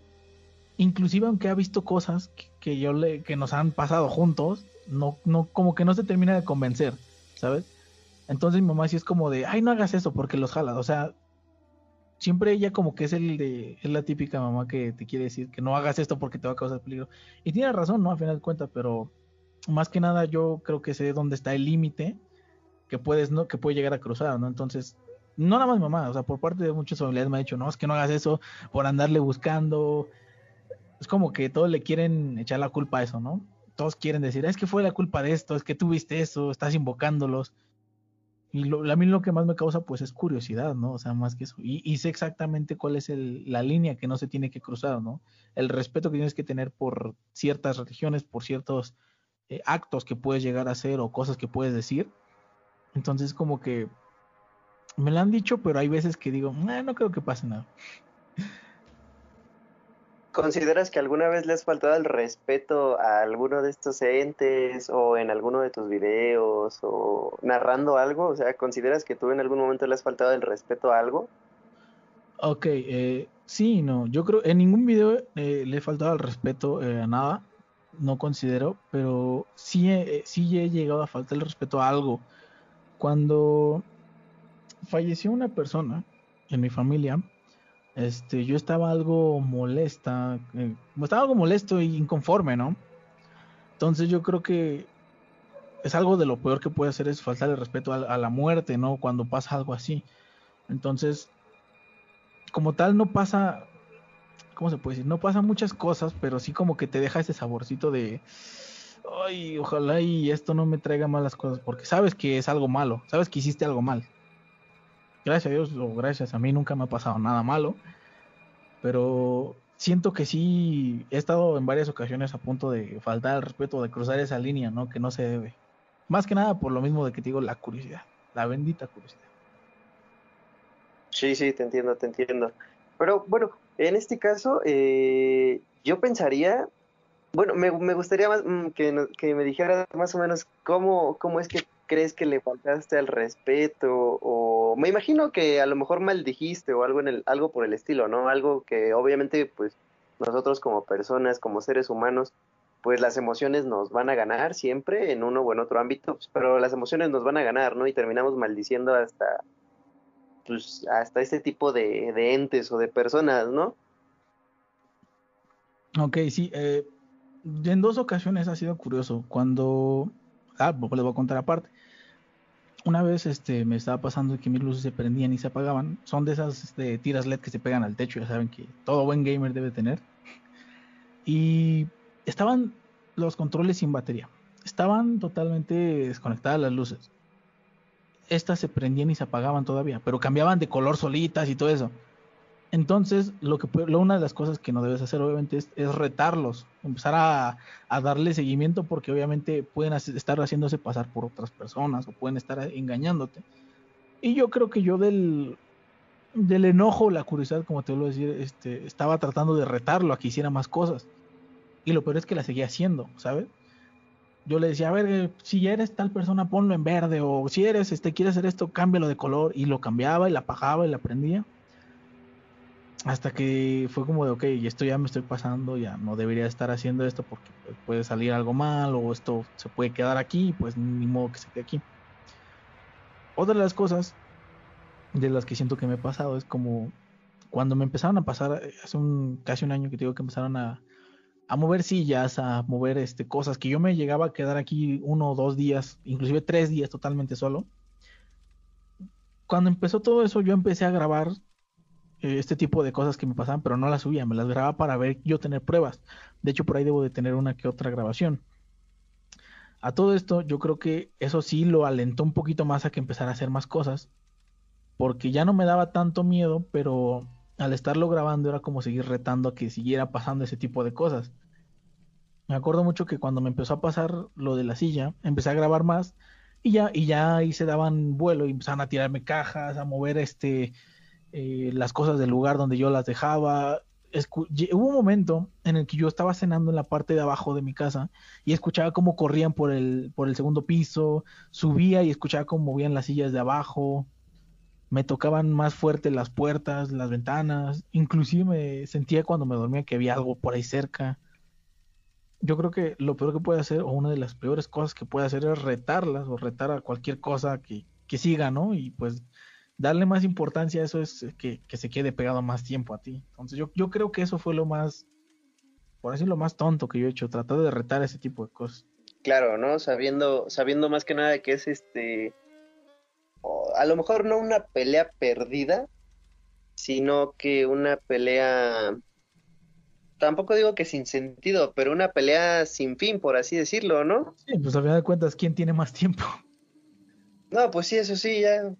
inclusive aunque ha visto cosas que, yo le, que nos han pasado juntos, no, no, como que no se termina de convencer, ¿sabes? Entonces mi mamá sí es como de, ay, no hagas eso porque los jalas. O sea, siempre ella como que es el de, es la típica mamá que te quiere decir que no hagas esto porque te va a causar peligro. Y tiene razón, ¿no? A final de cuentas, pero más que nada yo creo que sé dónde está el límite que puedes, ¿no? Que puede llegar a cruzar, ¿no? Entonces, no nada más mamá, o sea, por parte de muchos familiares me ha dicho, no, es que no hagas eso por andarle buscando. Es como que todos le quieren echar la culpa a eso, ¿no? todos quieren decir, es que fue la culpa de esto, es que tú viste eso, estás invocándolos. Y lo, a mí lo que más me causa pues es curiosidad, ¿no? O sea, más que eso. Y, sé exactamente cuál es la línea que no se tiene que cruzar, ¿no? El respeto que tienes que tener por ciertas religiones, por ciertos eh, actos que puedes llegar a hacer o cosas que puedes decir. Entonces como que me lo han dicho, pero hay veces que digo, no creo que pase nada. ¿Consideras que alguna vez le has faltado el respeto a alguno de estos entes o en alguno de tus videos o narrando algo? O sea, ¿consideras que tú en algún momento le has faltado el respeto a algo? Ok, eh, sí, no, yo creo en ningún video eh, le he faltado el respeto eh, a nada, no considero, pero sí, sí he llegado a faltar el respeto a algo. Cuando falleció una persona en mi familia, este, yo estaba algo molesta, eh, estaba algo molesto e inconforme, ¿no? Entonces yo creo que es algo de lo peor que puede hacer es faltar el respeto a, la muerte, ¿no? Cuando pasa algo así. Entonces, como tal, no pasa, ¿cómo se puede decir? No pasa muchas cosas, pero sí como que te deja ese saborcito de, ay, ojalá y esto no me traiga malas cosas, porque sabes que es algo malo, sabes que hiciste algo mal gracias a Dios o gracias a mí nunca me ha pasado nada malo, pero siento que sí he estado en varias ocasiones a punto de faltar al respeto, de cruzar esa línea, ¿no? Que no se debe. Más que nada por lo mismo de que te digo la curiosidad, la bendita curiosidad. Sí, sí, te entiendo, te entiendo. Pero bueno, en este caso, eh, yo pensaría, bueno, me, me gustaría más, mm, que, que, me dijera más o menos cómo, cómo es que crees que le faltaste al respeto o me imagino que a lo mejor maldijiste o algo en el algo por el estilo, ¿no? Algo que obviamente pues nosotros como personas, como seres humanos, pues las emociones nos van a ganar siempre en uno o en otro ámbito, pero las emociones nos van a ganar, ¿no? Y terminamos maldiciendo hasta pues hasta ese tipo de, de entes o de personas, ¿no? Ok, sí, eh, en dos ocasiones ha sido curioso. Cuando Ah, pues les voy a contar aparte. Una vez este, me estaba pasando que mis luces se prendían y se apagaban. Son de esas este, tiras LED que se pegan al techo, ya saben que todo buen gamer debe tener. Y estaban los controles sin batería. Estaban totalmente desconectadas las luces. Estas se prendían y se apagaban todavía, pero cambiaban de color solitas y todo eso. Entonces, lo que una de las cosas que no debes hacer, obviamente, es, retarlos, empezar a, darle seguimiento, porque obviamente pueden estar haciéndose pasar por otras personas o pueden estar engañándote. Y yo creo que yo del, del enojo, la curiosidad, como te a decir, este, estaba tratando de retarlo a que hiciera más cosas. Y lo peor es que la seguía haciendo, ¿sabes? Yo le decía, a ver, eh, si eres tal persona, ponlo en verde, o si eres, este, quieres hacer esto, cámbialo de color, y lo cambiaba y la apagaba y la prendía hasta que fue como de, ok, esto ya me estoy pasando, ya no debería estar haciendo esto porque pues, puede salir algo mal o esto se puede quedar aquí, pues ni modo que se quede aquí. Otra de las cosas de las que siento que me he pasado es como cuando me empezaron a pasar, eh, hace un, casi un año que digo que empezaron a, a mover sillas, a mover este, cosas, que yo me llegaba a quedar aquí uno o dos días, inclusive tres días totalmente solo. Cuando empezó todo eso, yo empecé a grabar eh, este tipo de cosas que me pasaban, pero no las subía, me las grababa para ver yo tener pruebas. De hecho, por ahí debo de tener una que otra grabación. A todo esto, yo creo que eso sí lo alentó un poquito más a que empezara a hacer más cosas, porque ya no me daba tanto miedo, pero al estarlo grabando era como seguir retando a que siguiera pasando ese tipo de cosas. Me acuerdo mucho que cuando me empezó a pasar lo de la silla, empecé a grabar más y ya, y ya ahí se daban vuelo y empezaban a tirarme cajas, a mover este eh, las cosas del lugar donde yo las dejaba. hubo un momento en el que yo estaba cenando en la parte de abajo de mi casa y escuchaba cómo corrían por el, por el segundo piso, subía y escuchaba cómo movían las sillas de abajo, me tocaban más fuerte las puertas, las ventanas, inclusive me sentía cuando me dormía que había algo por ahí cerca. Yo creo que lo peor que puede hacer, o una de las peores cosas que puede hacer es retarlas o retar a cualquier cosa que, que siga, ¿no? Y pues darle más importancia a eso es que, que, se quede pegado más tiempo a ti. Entonces yo, yo creo que eso fue lo más, por así lo más tonto que yo he hecho, tratar de retar ese tipo de cosas. Claro, ¿no? Sabiendo, sabiendo más que nada que es este, a lo mejor no una pelea perdida, sino que una pelea, tampoco digo que sin sentido, pero una pelea sin fin, por así decirlo, ¿no? Sí, pues a final de cuentas, ¿quién tiene más tiempo? No, pues sí, eso sí, ya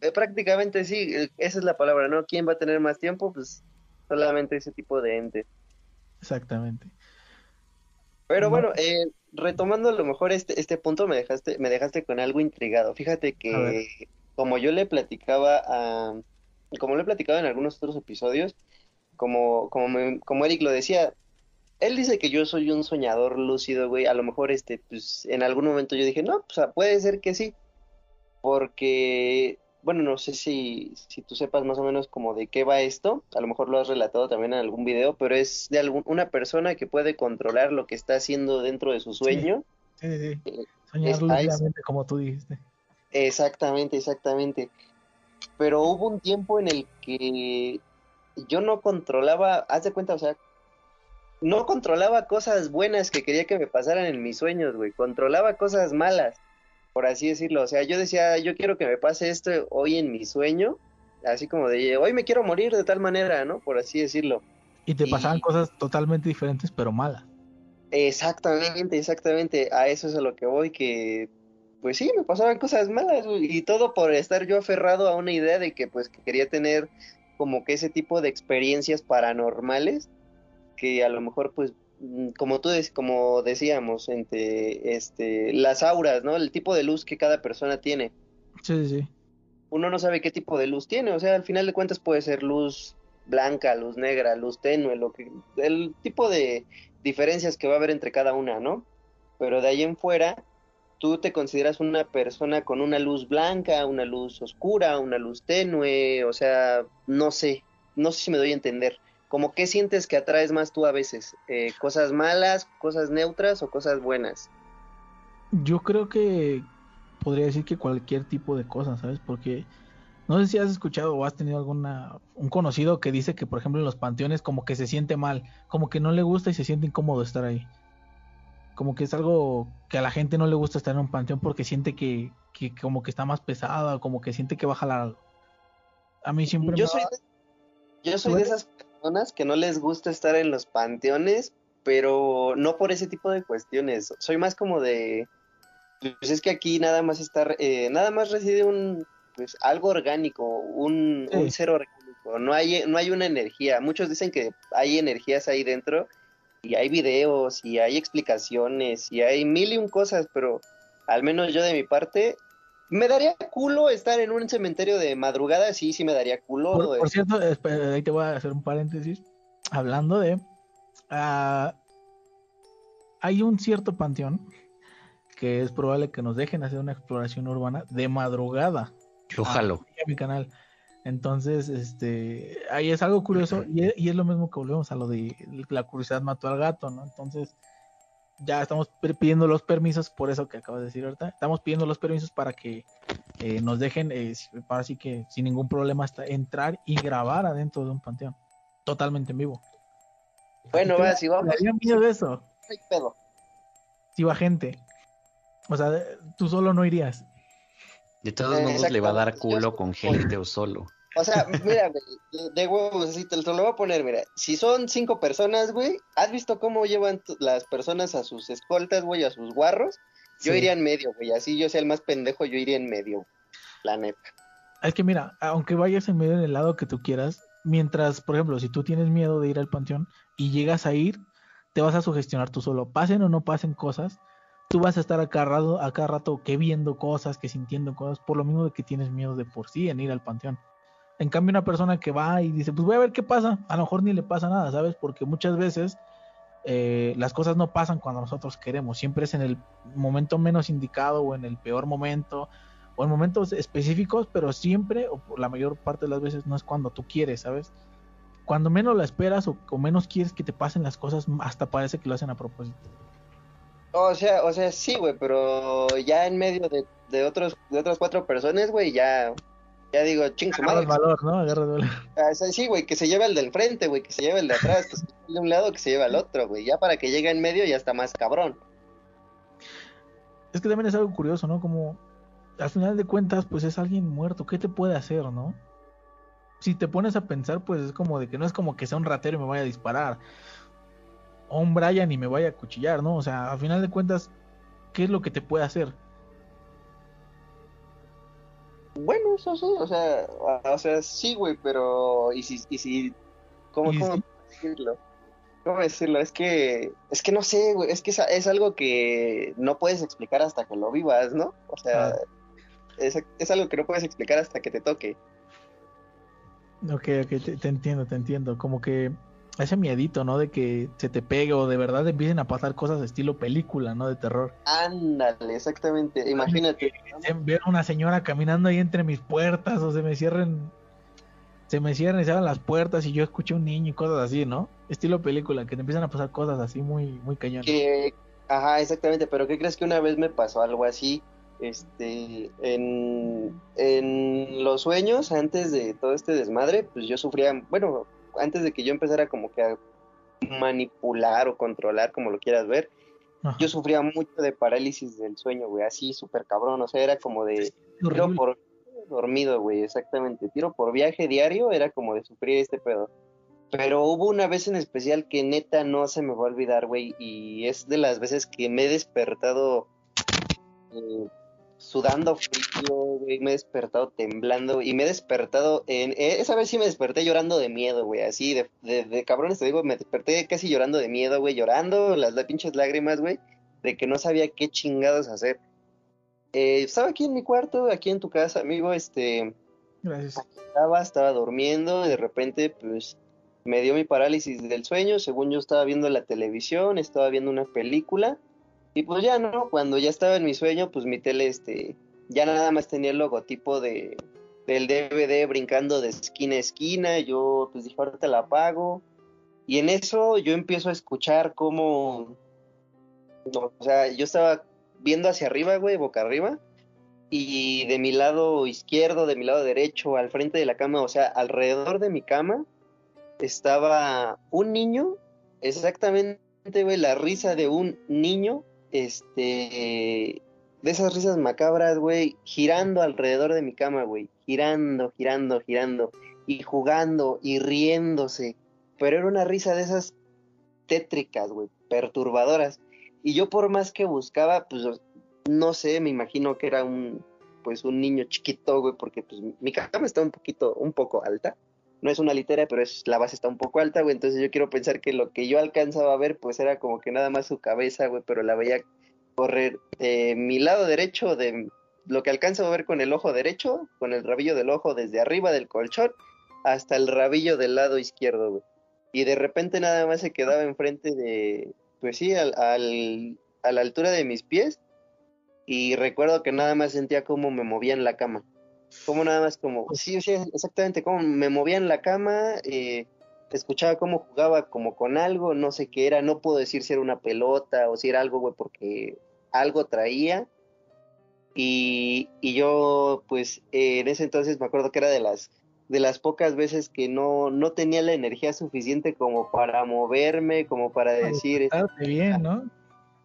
eh, prácticamente sí, esa es la palabra, ¿no? ¿Quién va a tener más tiempo? Pues solamente ese tipo de ente. Exactamente. Pero bueno, eh, retomando a lo mejor este, este punto, me dejaste, me dejaste con algo intrigado. Fíjate que como yo le platicaba a, como le he platicado en algunos otros episodios, como, como, como Eric lo decía, él dice que yo soy un soñador lúcido, güey. A lo mejor, este, pues, en algún momento yo dije, no, pues, puede ser que sí. Porque bueno, no sé si, si tú sepas más o menos como de qué va esto, a lo mejor lo has relatado también en algún video, pero es de algún, una persona que puede controlar lo que está haciendo dentro de su sueño. Sí, sí, sí. Eh, como tú dijiste. Exactamente, exactamente. Pero hubo un tiempo en el que yo no controlaba, haz de cuenta, o sea, no controlaba cosas buenas que quería que me pasaran en mis sueños, güey, controlaba cosas malas por así decirlo. O sea, yo decía, yo quiero que me pase esto hoy en mi sueño, así como de, hoy me quiero morir de tal manera, ¿no? Por así decirlo. Y te pasaban cosas totalmente diferentes, pero malas. Exactamente, exactamente. A eso es a lo que voy, que pues sí, me pasaban cosas malas y todo por estar yo aferrado a una idea de que pues que quería tener como que ese tipo de experiencias paranormales que a lo mejor pues como tú como decíamos, entre este, las auras, ¿no? El tipo de luz que cada persona tiene. Sí, sí. Uno no sabe qué tipo de luz tiene, o sea, al final de cuentas puede ser luz blanca, luz negra, luz tenue, lo que el tipo de diferencias que va a haber entre cada una, ¿no? Pero de ahí en fuera, tú te consideras una persona con una luz blanca, una luz oscura, una luz tenue, o sea, no sé, no sé si me doy a entender como qué sientes que atraes más tú a veces, eh, cosas malas, cosas neutras o cosas buenas. Yo creo que podría decir que cualquier tipo de cosas, ¿sabes? Porque no sé si has escuchado o has tenido alguna un conocido que dice que por ejemplo en los panteones como que se siente mal, como que no le gusta y se siente incómodo estar ahí. Como que es algo que a la gente no le gusta estar en un panteón porque siente que, que como que está más pesada, como que siente que va a jalar A mí siempre yo soy yo soy de esas que no les gusta estar en los panteones, pero no por ese tipo de cuestiones. Soy más como de, pues es que aquí nada más está, eh, nada más reside un, pues algo orgánico, un, un ser orgánico. No hay, no hay una energía. Muchos dicen que hay energías ahí dentro y hay videos y hay explicaciones y hay mil y un cosas, pero al menos yo de mi parte me daría culo estar en un cementerio de madrugada, sí, sí me daría culo. Por, cierto, ahí te voy a hacer un paréntesis. Hablando de... Ah, hay un cierto panteón que es probable que nos dejen hacer una exploración urbana de madrugada. Ojalá. A, mi canal. Entonces, este, ahí es algo curioso y y es, lo mismo que volvemos a lo de la curiosidad mató al gato, ¿no? Entonces, ya estamos pidiendo los permisos, por eso que acabas de decir ahorita, estamos pidiendo los permisos para que eh, nos dejen, eh, para así que sin ningún problema hasta entrar y grabar adentro de un panteón, totalmente en vivo. Bueno, va, si vamos. Me miedo de eso. Si va gente. O sea, tú solo no irías. De todos modos le va a dar culo con gente o solo. O sea, mira, güey, de huevos, así te lo voy a poner, mira. Si son cinco personas, güey, ¿has visto cómo llevan las personas a sus escoltas, güey, a sus guarros? Yo iría en medio, güey. Así yo sea el más pendejo, yo iría en medio, la neta. Es que mira, aunque vayas en medio del lado que tú quieras, mientras, por ejemplo, si tú tienes miedo de ir al panteón y llegas a ir, te vas a sugestionar tú solo. Pasen o no pasen cosas, tú vas a estar a cada, rato, a cada rato que viendo cosas, que sintiendo cosas, por lo mismo de que tienes miedo de por sí en ir al panteón. En cambio, una persona que va y dice, pues voy a ver qué pasa, a lo mejor ni le pasa nada, ¿sabes? Porque muchas veces eh, las cosas no pasan cuando nosotros queremos, siempre es en el momento menos indicado o en el peor momento o en momentos específicos, pero siempre o por la mayor parte de las veces no es cuando tú quieres, ¿sabes? Cuando menos la esperas o, menos quieres que te pasen las cosas, hasta parece que lo hacen a propósito. O sea, o sea, sí, güey, pero ya en medio de, de otros de otras cuatro personas, güey, ya ya digo, ching su madre. valor, ¿no? Agarra valor. Ah, sí, güey, que se lleve el del frente, güey, que se lleve el de atrás, que se lleve de un lado, que se lleve al otro, güey. Ya para que llegue en medio ya está más cabrón. Es que también es algo curioso, ¿no? Como al final de cuentas, pues es alguien muerto. ¿Qué te puede hacer, no? Si te pones a pensar, pues es como de que no es como que sea un ratero y me vaya a disparar. O un Brian y me vaya a cuchillar, ¿no? O sea, al final de cuentas, ¿qué es lo que te puede hacer? Bueno, eso sí, o sea, o sea, sí, güey, pero y si, y si, ¿cómo, cómo decirlo? ¿Cómo decirlo? Es que, es que no sé, güey, es que es, algo que no puedes explicar hasta que lo vivas, ¿no? O sea, ah. es, es, algo que no puedes explicar hasta que te toque. Ok, ok, te entiendo, te entiendo. Como que ese miedito, ¿no? De que se te pegue o de verdad empiecen a pasar cosas de estilo película, ¿no? De terror. Ándale, exactamente. Imagínate. Ver a una señora caminando ahí entre mis puertas o se me cierren, se me cierren y se abran las puertas y yo escucho un niño y cosas así, ¿no? Estilo película, que te empiezan a pasar cosas así muy, muy cañonas. ajá, exactamente. Pero ¿qué crees que una vez me pasó algo así? Este, en, en los sueños, antes de todo este desmadre, pues yo sufría, bueno, antes de que yo empezara como que a manipular o controlar, como lo quieras ver, yo sufría mucho de parálisis del sueño, güey, así súper cabrón, o sea, era como de tiro por dormido, güey, exactamente, tiro por viaje diario, era como de sufrir este pedo. Pero hubo una vez en especial que neta no se me va a olvidar, güey, y es de las veces que me he despertado eh, sudando frío, güey, me he despertado temblando y me he despertado en... Eh, esa vez sí me desperté llorando de miedo, güey, así, de, de, cabrones te digo, me desperté casi llorando de miedo, güey, llorando, las, pinches lágrimas, güey, de que no sabía qué chingados hacer. Eh, estaba aquí en mi cuarto, aquí en tu casa, amigo, este... Gracias. Estaba, estaba durmiendo, y de repente, pues, me dio mi parálisis del sueño, según yo estaba viendo la televisión, estaba viendo una película y pues ya no, cuando ya estaba en mi sueño, pues mi tele, este, ya nada más tenía el logotipo de, del DVD brincando de esquina a esquina. Yo, pues dije, ahorita la apago. Y en eso yo empiezo a escuchar como, o sea, yo estaba viendo hacia arriba, güey, boca arriba. Y de mi lado izquierdo, de mi lado derecho, al frente de la cama, o sea, alrededor de mi cama, estaba un niño, exactamente, güey, la risa de un niño este, de esas risas macabras, güey, girando alrededor de mi cama, güey, girando, girando, girando, y jugando y riéndose. Pero era una risa de esas tétricas, güey, perturbadoras. Y yo por más que buscaba, pues no sé, me imagino que era un, pues un niño chiquito, güey, porque pues mi cama está un poquito, un poco alta. No es una litera, pero es, la base está un poco alta, güey. Entonces yo quiero pensar que lo que yo alcanzaba a ver, pues era como que nada más su cabeza, güey, pero la veía correr de mi lado derecho, de lo que alcanzo a ver con el ojo derecho, con el rabillo del ojo desde arriba del colchón hasta el rabillo del lado izquierdo, güey. Y de repente nada más se quedaba enfrente de, pues sí, al, al, a la altura de mis pies. Y recuerdo que nada más sentía cómo me movía en la cama. Como nada más como, sí, sí, exactamente, como me movía en la cama, eh, escuchaba cómo jugaba como con algo, no sé qué era, no puedo decir si era una pelota o si era algo, güey, porque algo traía. Y, y yo, pues, en ese entonces me acuerdo que era de las, de las pocas veces que no, no tenía la energía suficiente como para moverme, como para decir... bien, ¿no?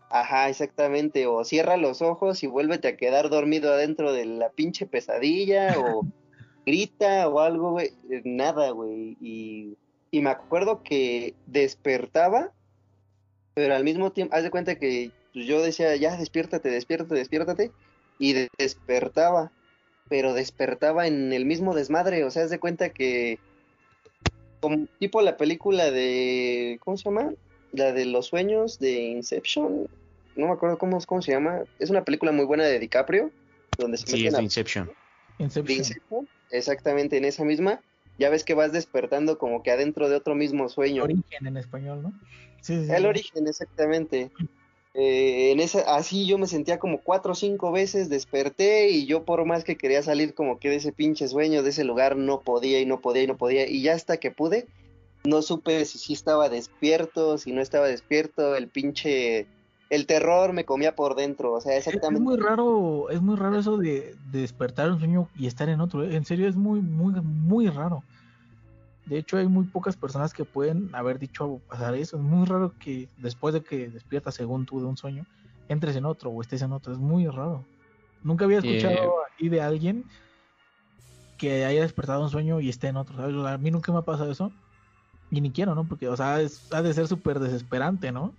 Ajá, exactamente. O cierra los ojos y vuélvete a quedar dormido adentro de la pinche pesadilla, o grita o algo, güey, nada, güey. Y, y me acuerdo que despertaba, pero al mismo tiempo, haz de cuenta que pues, yo decía, ya, despiértate, despiértate, despiértate, y despertaba, pero despertaba en el mismo desmadre, o sea, haz de cuenta que, como tipo la película de, ¿cómo se llama? La de los sueños de Inception, no me acuerdo cómo, cómo se llama, es una película muy buena de DiCaprio, donde se sí, es Inception. Inception. Exactamente, en esa misma, ya ves que vas despertando como que adentro de otro mismo sueño. El origen en español, ¿no? Sí, sí, El origen, exactamente. Eh, en esa, así yo me sentía como cuatro o cinco veces, desperté y yo por más que quería salir como que de ese pinche sueño, de ese lugar, no podía y no podía y no podía. Y ya hasta que pude, no supe si sí estaba despierto, si no estaba despierto, el pinche el terror me comía por dentro, o sea, exactamente. Es muy raro, es muy raro eso de, despertar un sueño y estar en otro, ¿eh? en serio es muy, muy, muy raro. De hecho, hay muy pocas personas que pueden haber dicho pasar eso. Es muy raro que después de que despiertas según tú de un sueño, entres en otro o estés en otro. Es muy raro. Nunca había escuchado aquí de alguien que haya despertado un sueño y esté en otro, ¿sabes? a mí nunca me ha pasado eso. Y ni quiero, ¿no? Porque, o sea, ha de ser súper desesperante, ¿no?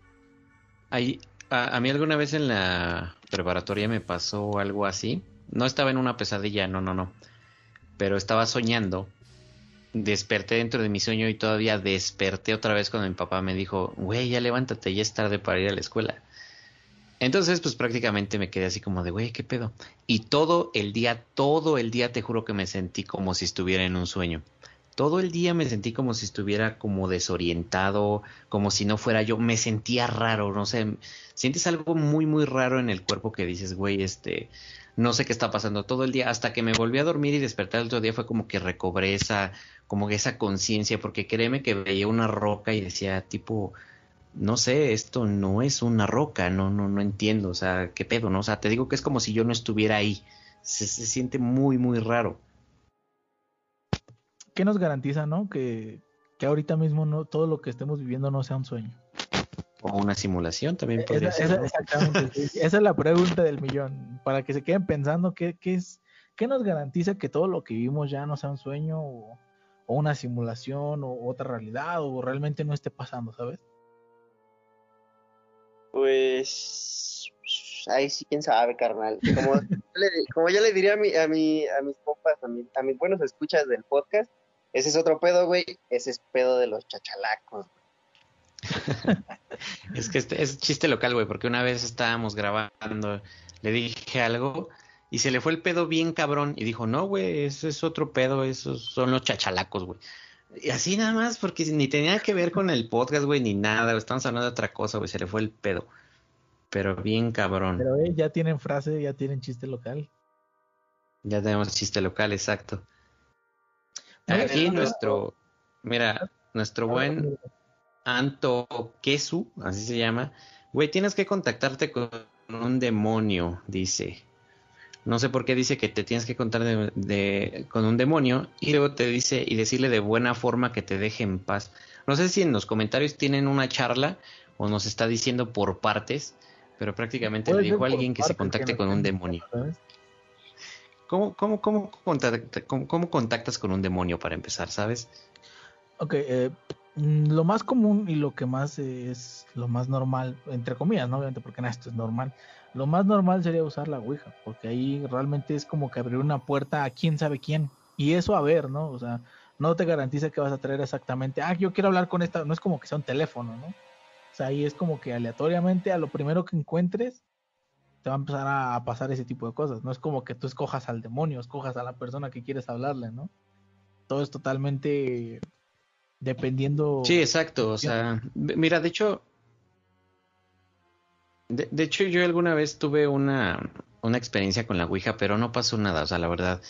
Hay, a, mí alguna vez en la preparatoria me pasó algo así. No estaba en una pesadilla, no, no, no. Pero estaba soñando. Desperté dentro de mi sueño y todavía desperté otra vez cuando mi papá me dijo, güey, ya levántate, ya es tarde para ir a la escuela. Entonces, pues prácticamente me quedé así como de, güey, ¿qué pedo? Y todo el día, todo el día te juro que me sentí como si estuviera en un sueño todo el día me sentí como si estuviera como desorientado, como si no fuera yo, me sentía raro, no sé, sientes algo muy muy raro en el cuerpo que dices, güey, este, no sé qué está pasando todo el día, hasta que me volví a dormir y despertar el otro día fue como que recobré esa, como esa conciencia, porque créeme que veía una roca y decía, tipo, no sé, esto no es una roca, no, no, no entiendo, o sea, qué pedo, ¿no? O sea, te digo que es como si yo no estuviera ahí, se, se siente muy, muy raro. ¿Qué nos garantiza, no? Que, que ahorita mismo no todo lo que estemos viviendo no sea un sueño. O una simulación también podría ser. exactamente. esa es la pregunta del millón. Para que se queden pensando qué, qué es, qué nos garantiza que todo lo que vivimos ya no sea un sueño o, una simulación o otra realidad o realmente no esté pasando, ¿sabes? Pues ahí sí quién sabe, carnal. Como, como yo le diría a, mi, a, mi, a mis compas, a, a mis buenos escuchas del podcast, ese es otro pedo, güey. Ese es pedo de los chachalacos. es que este, es chiste local, güey, porque una vez estábamos grabando, le dije algo y se le fue el pedo bien cabrón y dijo, no, güey, ese es otro pedo, esos son los chachalacos, güey. Y así nada más, porque ni tenía que ver con el podcast, güey, ni nada, estamos hablando de otra cosa, güey, se le fue el pedo. Pero bien cabrón. Pero eh, ya tienen frase, ya tienen chiste local. Ya tenemos chiste local, exacto. Aquí nuestro, mira, nuestro buen Anto Kesu, así se llama. Güey, tienes que contactarte con un demonio, dice. No sé por qué dice que te tienes que contar de, con un demonio y luego te dice y decirle de buena forma que te deje en paz. No sé si en los comentarios tienen una charla o nos está diciendo por partes, pero prácticamente le dijo a alguien que se contacte con un demonio. ¿Cómo, cómo, cómo, cómo, contactas con un demonio para empezar, sabes? Ok, eh, lo más común y lo que más es lo más normal, entre comillas, ¿no? Obviamente, porque nada, esto es normal. Lo más normal sería usar la Ouija, porque ahí realmente es como que abrir una puerta a quién sabe quién. Y eso a ver, ¿no? O sea, no te garantiza que vas a traer exactamente, ah, yo quiero hablar con esta, no es como que sea un teléfono, ¿no? O sea, ahí es como que aleatoriamente a lo primero que encuentres, te va a empezar a, pasar ese tipo de cosas. No es como que tú escojas al demonio, escojas a la persona que quieres hablarle, ¿no? Todo es totalmente dependiendo. Sí, exacto. O sea, mira, de hecho, de, hecho yo alguna vez tuve una, una experiencia con la Ouija, pero no pasó nada. O sea, la verdad,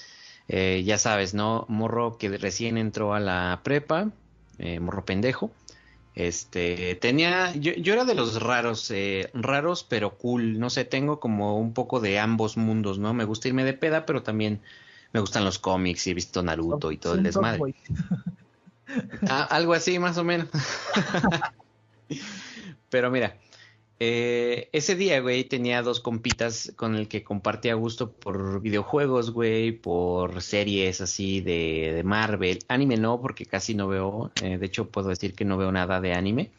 eh, ya sabes, ¿no? Morro que recién entró a la prepa, eh, morro pendejo. Este, tenía, yo, yo era de los raros, eh, raros pero cool, no sé, tengo como un poco de ambos mundos, ¿no? Me gusta irme de peda, pero también me gustan los cómics y he visto Naruto y todo el desmadre. Ah, algo así, más o menos. pero mira, Eh, ese día, güey, tenía dos compitas con el que compartía gusto por videojuegos, güey, por series así de, de, Marvel. Anime no, porque casi no veo. Eh, de hecho, puedo decir que no veo nada de anime.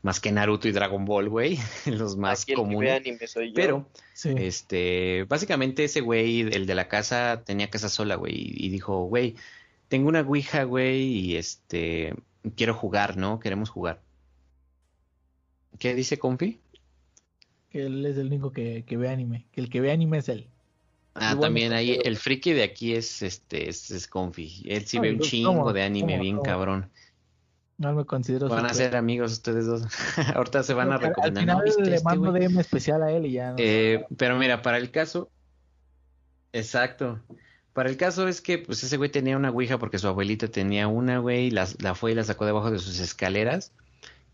Más que Naruto y Dragon Ball, güey. Los más Aquí el que ve comunes. anime soy yo. Pero, Sí. este, básicamente ese güey, el de la casa, tenía casa sola, güey, y dijo, güey, tengo una ouija, güey, y este, quiero jugar, ¿no? Queremos jugar. ¿Qué dice Confi? Que él es el único que, que ve anime. Que el que ve anime es él. Ah, Igual también ahí, el friki de aquí es, este, es, es Confi. Él sí ve un chingo ¿cómo? de anime, ¿Cómo? bien ¿Cómo? cabrón. No me considero Van a ser amigos ustedes dos. Ahorita se van a Al- Al recomendar. final ¿No viste le este, mando? DM especial a él y ya. Eh, pero mira, para el caso, exacto. Para el caso es que, pues, ese güey tenía una ouija porque su abuelita tenía una, güey, y la, la fue y la sacó debajo de sus escaleras.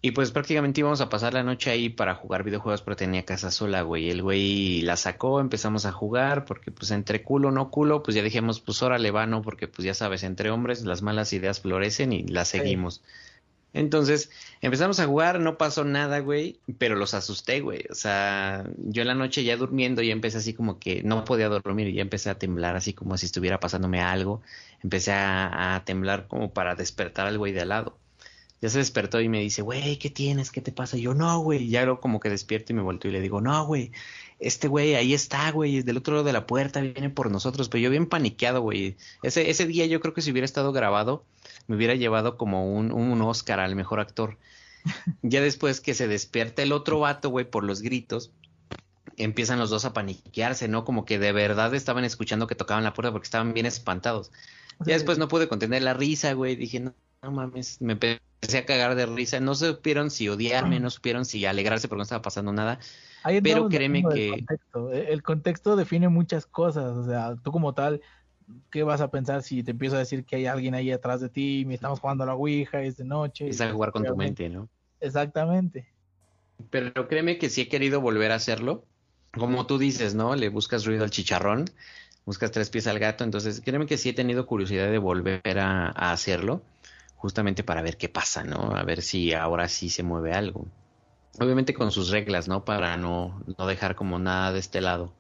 Y pues prácticamente íbamos a pasar la noche ahí para jugar videojuegos, pero tenía casa sola, güey. El güey la sacó, empezamos a jugar, porque pues entre culo, no culo, pues ya dijimos, pues órale va, ¿no? Porque pues ya sabes, entre hombres las malas ideas florecen y las seguimos. Entonces, empezamos a jugar, no pasó nada, güey, pero los asusté, güey. O sea, yo en la noche ya durmiendo ya empecé así como que no podía dormir y ya empecé a temblar así como si estuviera pasándome algo. Empecé a, a temblar como para despertar al güey de al lado. Ya se despertó y me dice, güey, ¿qué tienes? ¿Qué te pasa? Y yo, no, güey. Ya luego como que despierto y me volteo y le digo, no, güey, este güey ahí está, güey, es del otro lado de la puerta, viene por nosotros. Pero yo bien paniqueado, güey. Ese, ese día yo creo que si hubiera estado grabado, me hubiera llevado como un, un Oscar al mejor actor. Ya después que se despierta el otro vato, güey, por los gritos, empiezan los dos a paniquearse, ¿no? Como que de verdad estaban escuchando que tocaban la puerta porque estaban bien espantados. Ya después no pude contener la risa, güey. Dije, no, no mames, me empecé a cagar de risa. No supieron si odiarme, no supieron si alegrarse porque no estaba pasando nada. ahí pero créeme que- contexto. Eh, El contexto define muchas cosas. O sea, tú como tal, ¿qué vas a pensar si te empiezo a decir que hay alguien ahí atrás de ti y estamos jugando a la Ouija, es de noche? Empieza a jugar con tu mente, ¿no? Exactamente. Pero créeme que sí he querido volver a hacerlo. Como tú dices, ¿no? Le buscas ruido al chicharrón, buscas tres pies al gato. Entonces, créeme que sí he tenido curiosidad de volver a, a hacerlo, justamente para ver qué pasa, ¿no? A ver si ahora sí se mueve algo. Obviamente con sus reglas, ¿no? Para no, no dejar como nada de este lado.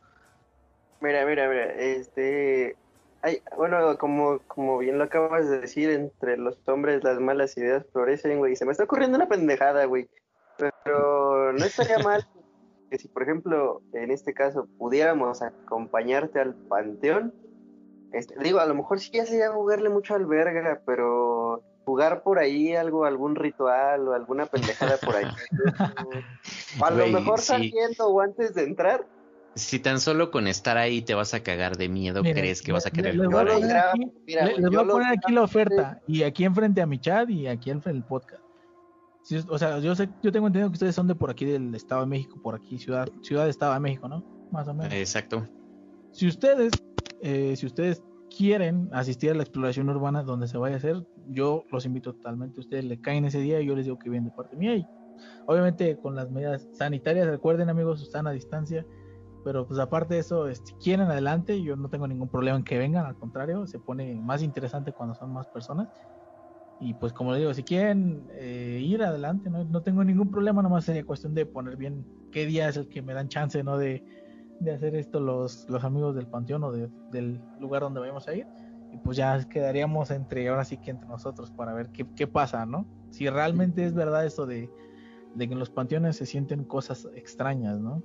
Mira, mira, mira, este, hay, bueno, como, como bien lo acabas de decir, entre los hombres las malas ideas florecen, güey, se me está ocurriendo una pendejada, güey, pero no estaría mal que si, por ejemplo, en este caso, pudiéramos acompañarte al panteón, este, digo, a lo mejor sí ya sería jugarle mucho al verga, pero jugar por ahí algo, algún ritual o alguna pendejada por ahí. O a lo mejor sí. saliendo o antes de entrar. Si tan solo con estar ahí te vas a cagar de miedo, crees que vas a le- querer les voy a jugar ahí. poner grabo, aquí- mira, les voy a poner aquí grabo, la oferta y aquí enfrente a mi chat y aquí enfrente del podcast. O sea, yo sé, yo tengo entendido que ustedes son de por aquí del Estado de México, por aquí, ciudad, ciudad de Estado de México, ¿no? Más o menos. Exacto. Si ustedes, eh, si ustedes quieren asistir a la exploración urbana donde se vaya a hacer, yo los invito totalmente. Ustedes le caen ese día y yo les digo que vienen de parte mía. Y obviamente con las medidas sanitarias, recuerden amigos, están a distancia. Pero pues aparte de eso, este, si quieren adelante, yo no tengo ningún problema en que vengan, al contrario, se pone más interesante cuando son más personas. Y pues como les digo, si quieren eh, ir adelante, ¿no? no tengo ningún problema, nomás sería cuestión de poner bien qué día es el que me dan chance, ¿no? De, de hacer esto los, los amigos del panteón o de- del lugar donde vayamos a ir. Y pues ya quedaríamos entre, ahora sí que entre nosotros para ver qué, qué pasa, ¿no? Si realmente es verdad esto de, de que en los panteones se sienten cosas extrañas, ¿no?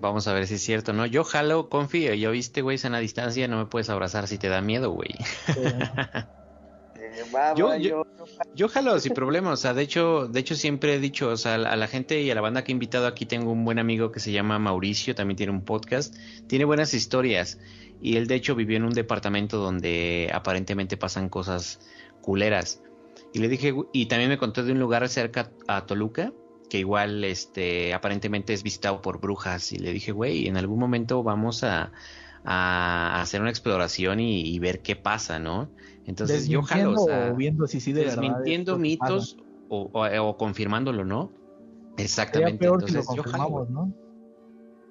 Vamos a ver si es cierto, ¿no? Yo jalo, confío, yo viste, güey, sana distancia, no me puedes abrazar si te da miedo, güey. Eh, va, Yo- va, yo- yo- Yo jalo sin problema, o sea, de hecho, de hecho siempre he dicho, o sea, a la gente y a la banda que he invitado aquí tengo un buen amigo que se llama Mauricio, también tiene un podcast, tiene buenas historias y él de hecho vivió en un departamento donde aparentemente pasan cosas culeras. Y le dije, y también me contó de un lugar cerca a Toluca que igual este aparentemente es visitado por brujas y le dije, güey, en algún momento vamos a, a hacer una exploración y, y ver qué pasa, ¿no? Entonces yo jalo, o desmintiendo sea, o viendo si sí de verdad desmintiendo que mitos o, o- confirmándolo, ¿no? Exactamente. peor si lo yo jalo, ¿no?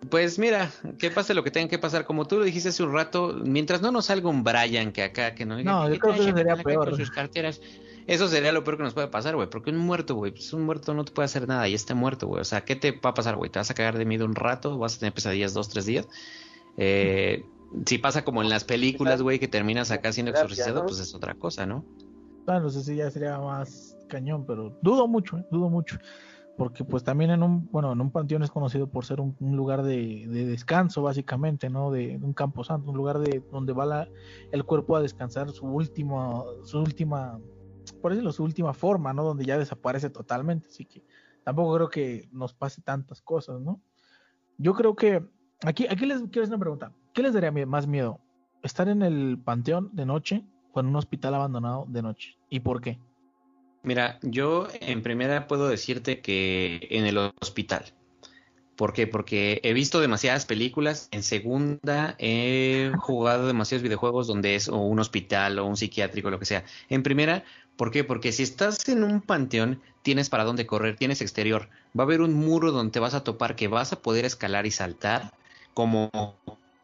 Pues mira, que pase lo que tenga que pasar. Como tú lo dijiste hace un rato, mientras no nos salga un Brian que acá, que no diga No, "¿Qué yo creo que eso sería peor. con sus carteras. Eso sería lo peor que nos puede pasar, güey. Porque un muerto, güey, pues un muerto no te puede hacer nada y está muerto, güey. O sea, ¿qué te va a pasar, güey? ¿Te vas a cagar de miedo un rato? ¿Vas a tener pesadillas dos, tres días? Eh, si pasa como en las películas, güey, que terminas acá siendo exorcizado, pues es otra cosa, ¿no? Bueno, no sé si ya sería más cañón, pero dudo mucho, ¿eh? dudo mucho. Porque pues también en un, bueno, en un panteón es conocido por ser un, lugar de, descanso, básicamente, ¿no? De, un campo santo, un lugar de donde va la, el cuerpo a descansar su última, su última, por decirlo, su última forma, ¿no? Donde ya desaparece totalmente. Así que tampoco creo que nos pase tantas cosas, ¿no? Yo creo que, aquí, aquí les quiero hacer una pregunta. ¿Qué les daría más miedo? ¿Estar en el panteón de noche o en un hospital abandonado de noche? ¿Y por qué? Mira, yo en primera puedo decirte que en el hospital. ¿Por qué? Porque he visto demasiadas películas. En segunda, he jugado demasiados videojuegos donde es o un hospital o un psiquiátrico, lo que sea. En primera, ¿por qué? Porque si estás en un panteón, tienes para dónde correr, tienes exterior. Va a haber un muro donde te vas a topar que vas a poder escalar y saltar como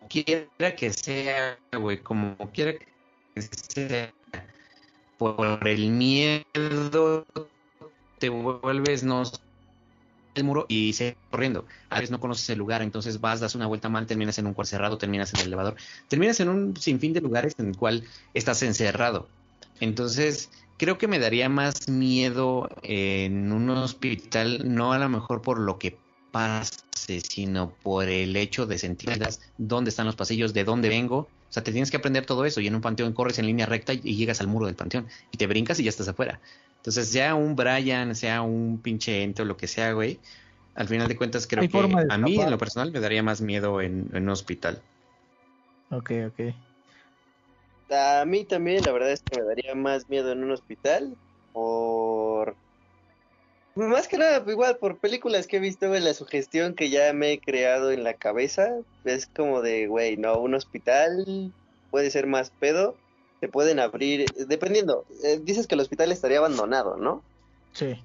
quiera que sea, güey, como quiera que sea, por el miedo te vuelves no el muro y se corriendo. A veces no conoces el lugar, entonces vas, das una vuelta mal, terminas en un cuarto cerrado, terminas en el elevador, terminas en un sinfín de lugares en el cual estás encerrado. Entonces, creo que me daría más miedo en un hospital, no a lo mejor por lo que pase, sino por el hecho de sentir dónde están los pasillos, de dónde vengo. O sea, te tienes que aprender todo eso y en un panteón corres en línea recta y, llegas al muro del panteón y te brincas y ya estás afuera. Entonces, sea un Brian, sea un pinche ente o lo que sea, güey, al final de cuentas creo que a mí en lo personal me daría más miedo en, en un hospital. Ok, ok. A mí también, la verdad es que me daría más miedo en un hospital por más que nada, igual por películas que he visto, en la sugestión que ya me he creado en la cabeza, es como de, güey, no, un hospital puede ser más pedo, te pueden abrir, dependiendo, eh, dices que el hospital estaría abandonado, ¿no? Sí.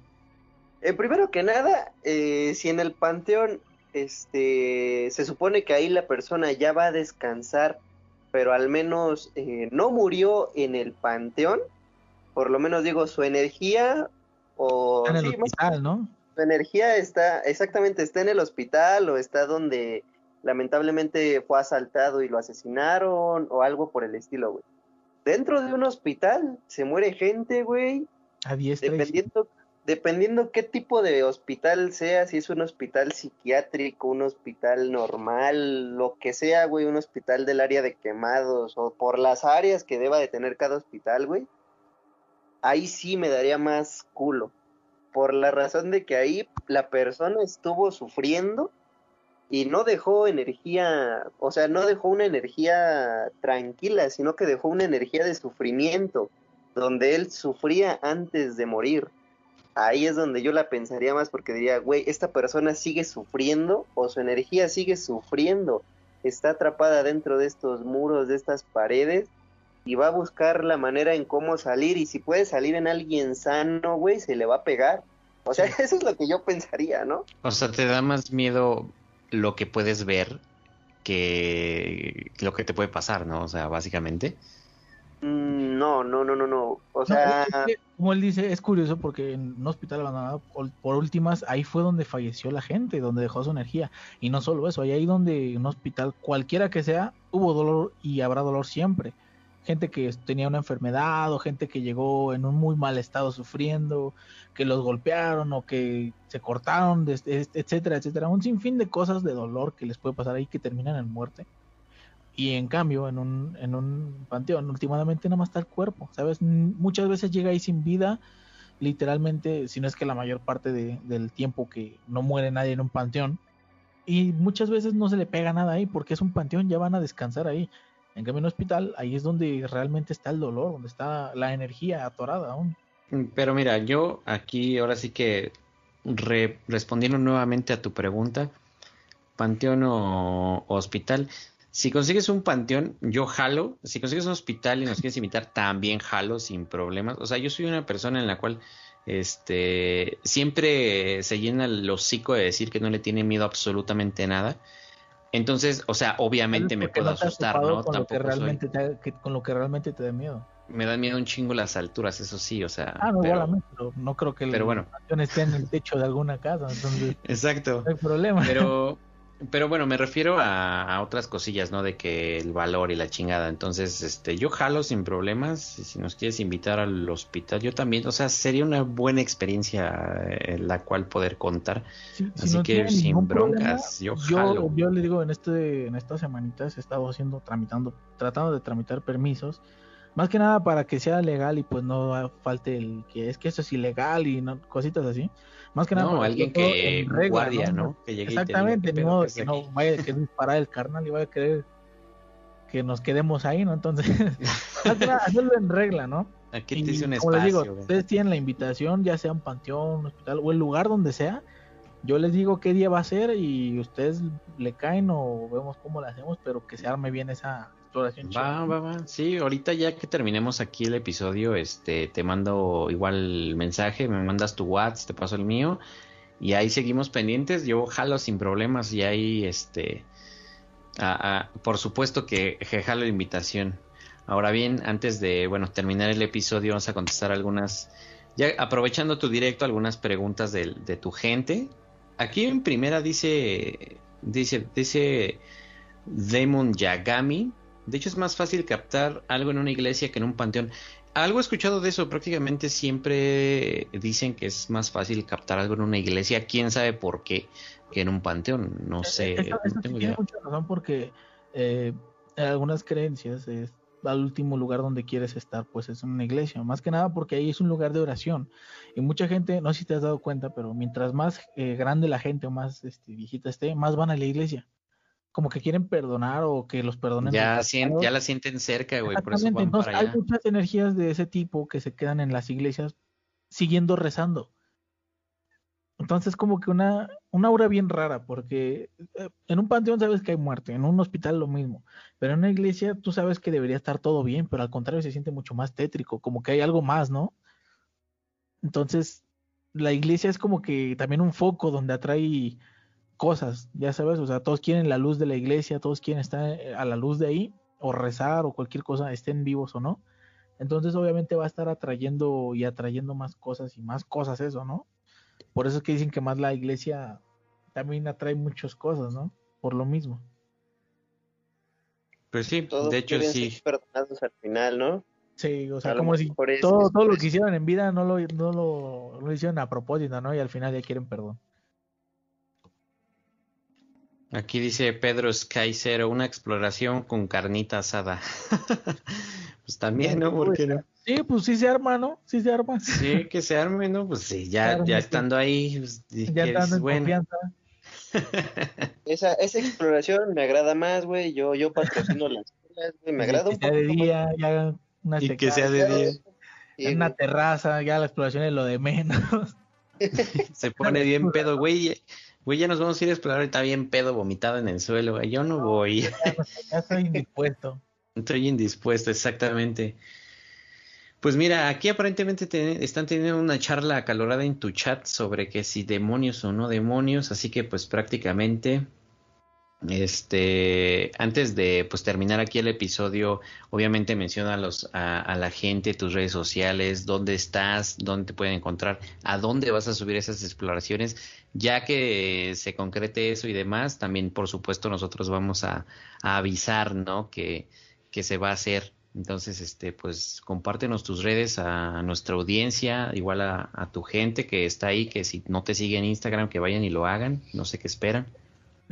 Eh, primero que nada, eh, si en el panteón, este, se supone que ahí la persona ya va a descansar, pero al menos no murió en el panteón, por lo menos digo, su energía o, en el hospital, ¿no? Su energía está, exactamente, está en el hospital o está donde lamentablemente fue asaltado y lo asesinaron o algo por el estilo, güey. Dentro de un hospital se muere gente, güey. Dependiendo, dependiendo qué tipo de hospital sea, si es un hospital psiquiátrico, un hospital normal, lo que sea, güey, un hospital del área de quemados o por las áreas que deba de tener cada hospital, güey ahí sí me daría más culo. Por la razón de que ahí la persona estuvo sufriendo y no dejó energía, o sea, no dejó una energía tranquila, sino que dejó una energía de sufrimiento, donde él sufría antes de morir. Ahí es donde yo la pensaría más porque diría, güey, esta persona sigue sufriendo o su energía sigue sufriendo, está atrapada dentro de estos muros, de estas paredes y va a buscar la manera en cómo salir y si puede salir en alguien sano, güey, se le va a pegar. O sea, eso es lo que yo pensaría, ¿no? O sea, te da más miedo lo que puedes ver que lo que te puede pasar, ¿no? O sea, básicamente. Mm, no, no, no, no, no. O sea, como él dice, es curioso porque en un hospital abandonado, por últimas, ahí fue donde falleció la gente, donde dejó su energía. Y no solo eso, ahí donde en un hospital, cualquiera que sea, hubo dolor y habrá dolor siempre gente que tenía una enfermedad o gente que llegó en un muy mal estado sufriendo, que los golpearon o que se cortaron, etcétera, etcétera. Un sinfín de cosas de dolor que les puede pasar ahí que terminan en muerte. Y en cambio, en un, en un panteón, últimamente nada más está el cuerpo, ¿sabes? Muchas veces llega ahí sin vida, literalmente, si no es que la mayor parte del tiempo que no muere nadie en un panteón. Y muchas veces no se le pega nada ahí porque es un panteón, ya van a descansar ahí en cambio, en un hospital, ahí es donde realmente está el dolor, donde está la energía atorada aún. Pero mira, yo aquí ahora sí que respondiendo nuevamente a tu pregunta, panteón o, hospital, si consigues un panteón, yo jalo. Si consigues un hospital y nos quieres invitar, también jalo sin problemas. O sea, yo soy una persona en la cual este siempre se llena el hocico de decir que no le tiene miedo absolutamente nada. Entonces, o sea, obviamente me puedo asustar, ¿no? Con lo, que realmente te, con lo que realmente te da miedo. me dan miedo un chingo las alturas, eso sí, o sea. Ah, no, pero, pero no creo que pero bueno. esté en el techo de alguna casa, entonces. Exacto. No hay problema. Pero, pero bueno, me refiero a, otras cosillas, ¿no? De que el valor y la chingada. Entonces, este, yo jalo sin problemas. Si nos quieres invitar al hospital, yo también. O sea, sería una buena experiencia en eh, la cual poder contar. Así que sin broncas, yo jalo. Yo, le digo, en este, en estas semanitas he estado haciendo, tramitando, tratando de tramitar permisos. Más que nada para que sea legal y pues no falte el que es que eso es ilegal y no, cositas así. Más que nada. No, alguien que guardia, ¿no? Que llegue Exactamente, ni modo que no vaya a disparar el carnal y vaya a querer que nos quedemos ahí, ¿no? Entonces, hacerlo en regla, ¿no? Aquí te hice un espacio. les digo, ustedes tienen la invitación, ya sea un panteón, un hospital o el lugar donde sea. Yo les digo qué día va a ser y ustedes le caen o vemos cómo lo hacemos, pero que se arme bien esa, Va, va, va. Sí, ahorita ya que terminemos aquí el episodio, este, te mando igual mensaje, me mandas tu WhatsApp, te paso el mío y ahí seguimos pendientes. Yo jalo sin problemas y ahí, este, por supuesto que, jalo la invitación. Ahora bien, antes de, bueno, terminar el episodio, vamos a contestar algunas, ya aprovechando tu directo, algunas preguntas de, de tu gente. Aquí en primera dice, dice, dice Demon Yagami, de hecho, es más fácil captar algo en una iglesia que en un panteón. Algo he escuchado de eso, prácticamente siempre dicen que es más fácil captar algo en una iglesia, quién sabe por qué, que en un panteón, no eh, sé. Eso, tiene mucha razón porque eh, algunas creencias es al último lugar donde quieres estar, pues es una iglesia, más que nada porque ahí es un lugar de oración. Y mucha gente, no sé si te has dado cuenta, pero mientras más eh, grande la gente o más este, viejita esté, más van a la iglesia como que quieren perdonar o que los perdonen. Ya, ya la sienten cerca, güey, por eso van para allá. Hay muchas energías de ese tipo que se quedan en las iglesias siguiendo rezando. Entonces, como que una, una aura bien rara, porque eh, en un panteón sabes que hay muerte, en un hospital lo mismo, pero en una iglesia tú sabes que debería estar todo bien, pero al contrario se siente mucho más tétrico, como que hay algo más, ¿no? Entonces, la iglesia es como que también un foco donde atrae cosas, ya sabes, o sea, todos quieren la luz de la iglesia, todos quieren estar eh, a la luz de ahí, o rezar, o cualquier cosa, estén vivos o no. Entonces, obviamente va a estar atrayendo y atrayendo más cosas y más cosas eso, ¿no? Por eso es que dicen que más la iglesia también atrae muchas cosas, ¿no? Por lo mismo. Pues sí, de hecho sí. perdonados al final, ¿no? Sí, o sea, como si todo, todo lo que hicieron en vida no lo, no lo, lo hicieron a propósito, ¿no? Y al final ya quieren perdón. Aquí dice Pedro Sky una exploración con carnita asada. pues también, ¿no? ¿Por qué no? Sí, pues sí se arma, ¿no? Sí se arma. Sí, que se arme, ¿no? Pues sí, ya, ya estando ahí, pues, ya estando en confianza. Esa, esa exploración me agrada más, güey. Yo, yo patrocino las cosas, güey. Me agrada un poco. de día, ya una y que sea de día. En una terraza, ya la exploración es lo de menos. se pone bien pedo, güey. Güey, ya nos vamos a ir a explorar, está bien pedo vomitado en el suelo, güey. Yo no voy. Ya, estoy indispuesto. Estoy indispuesto, exactamente. Pues mira, aquí aparentemente están teniendo una charla acalorada en tu chat sobre que si demonios o no demonios, así que pues prácticamente este, antes de pues terminar aquí el episodio, obviamente menciona a, los, a, la gente, tus redes sociales, dónde estás, dónde te pueden encontrar, a dónde vas a subir esas exploraciones, ya que se concrete eso y demás, también por supuesto nosotros vamos a, avisar, ¿no? Que, que se va a hacer. Entonces, este, pues compártenos tus redes a, nuestra audiencia, igual a, a tu gente que está ahí, que si no te siguen en Instagram, que vayan y lo hagan, no sé qué esperan.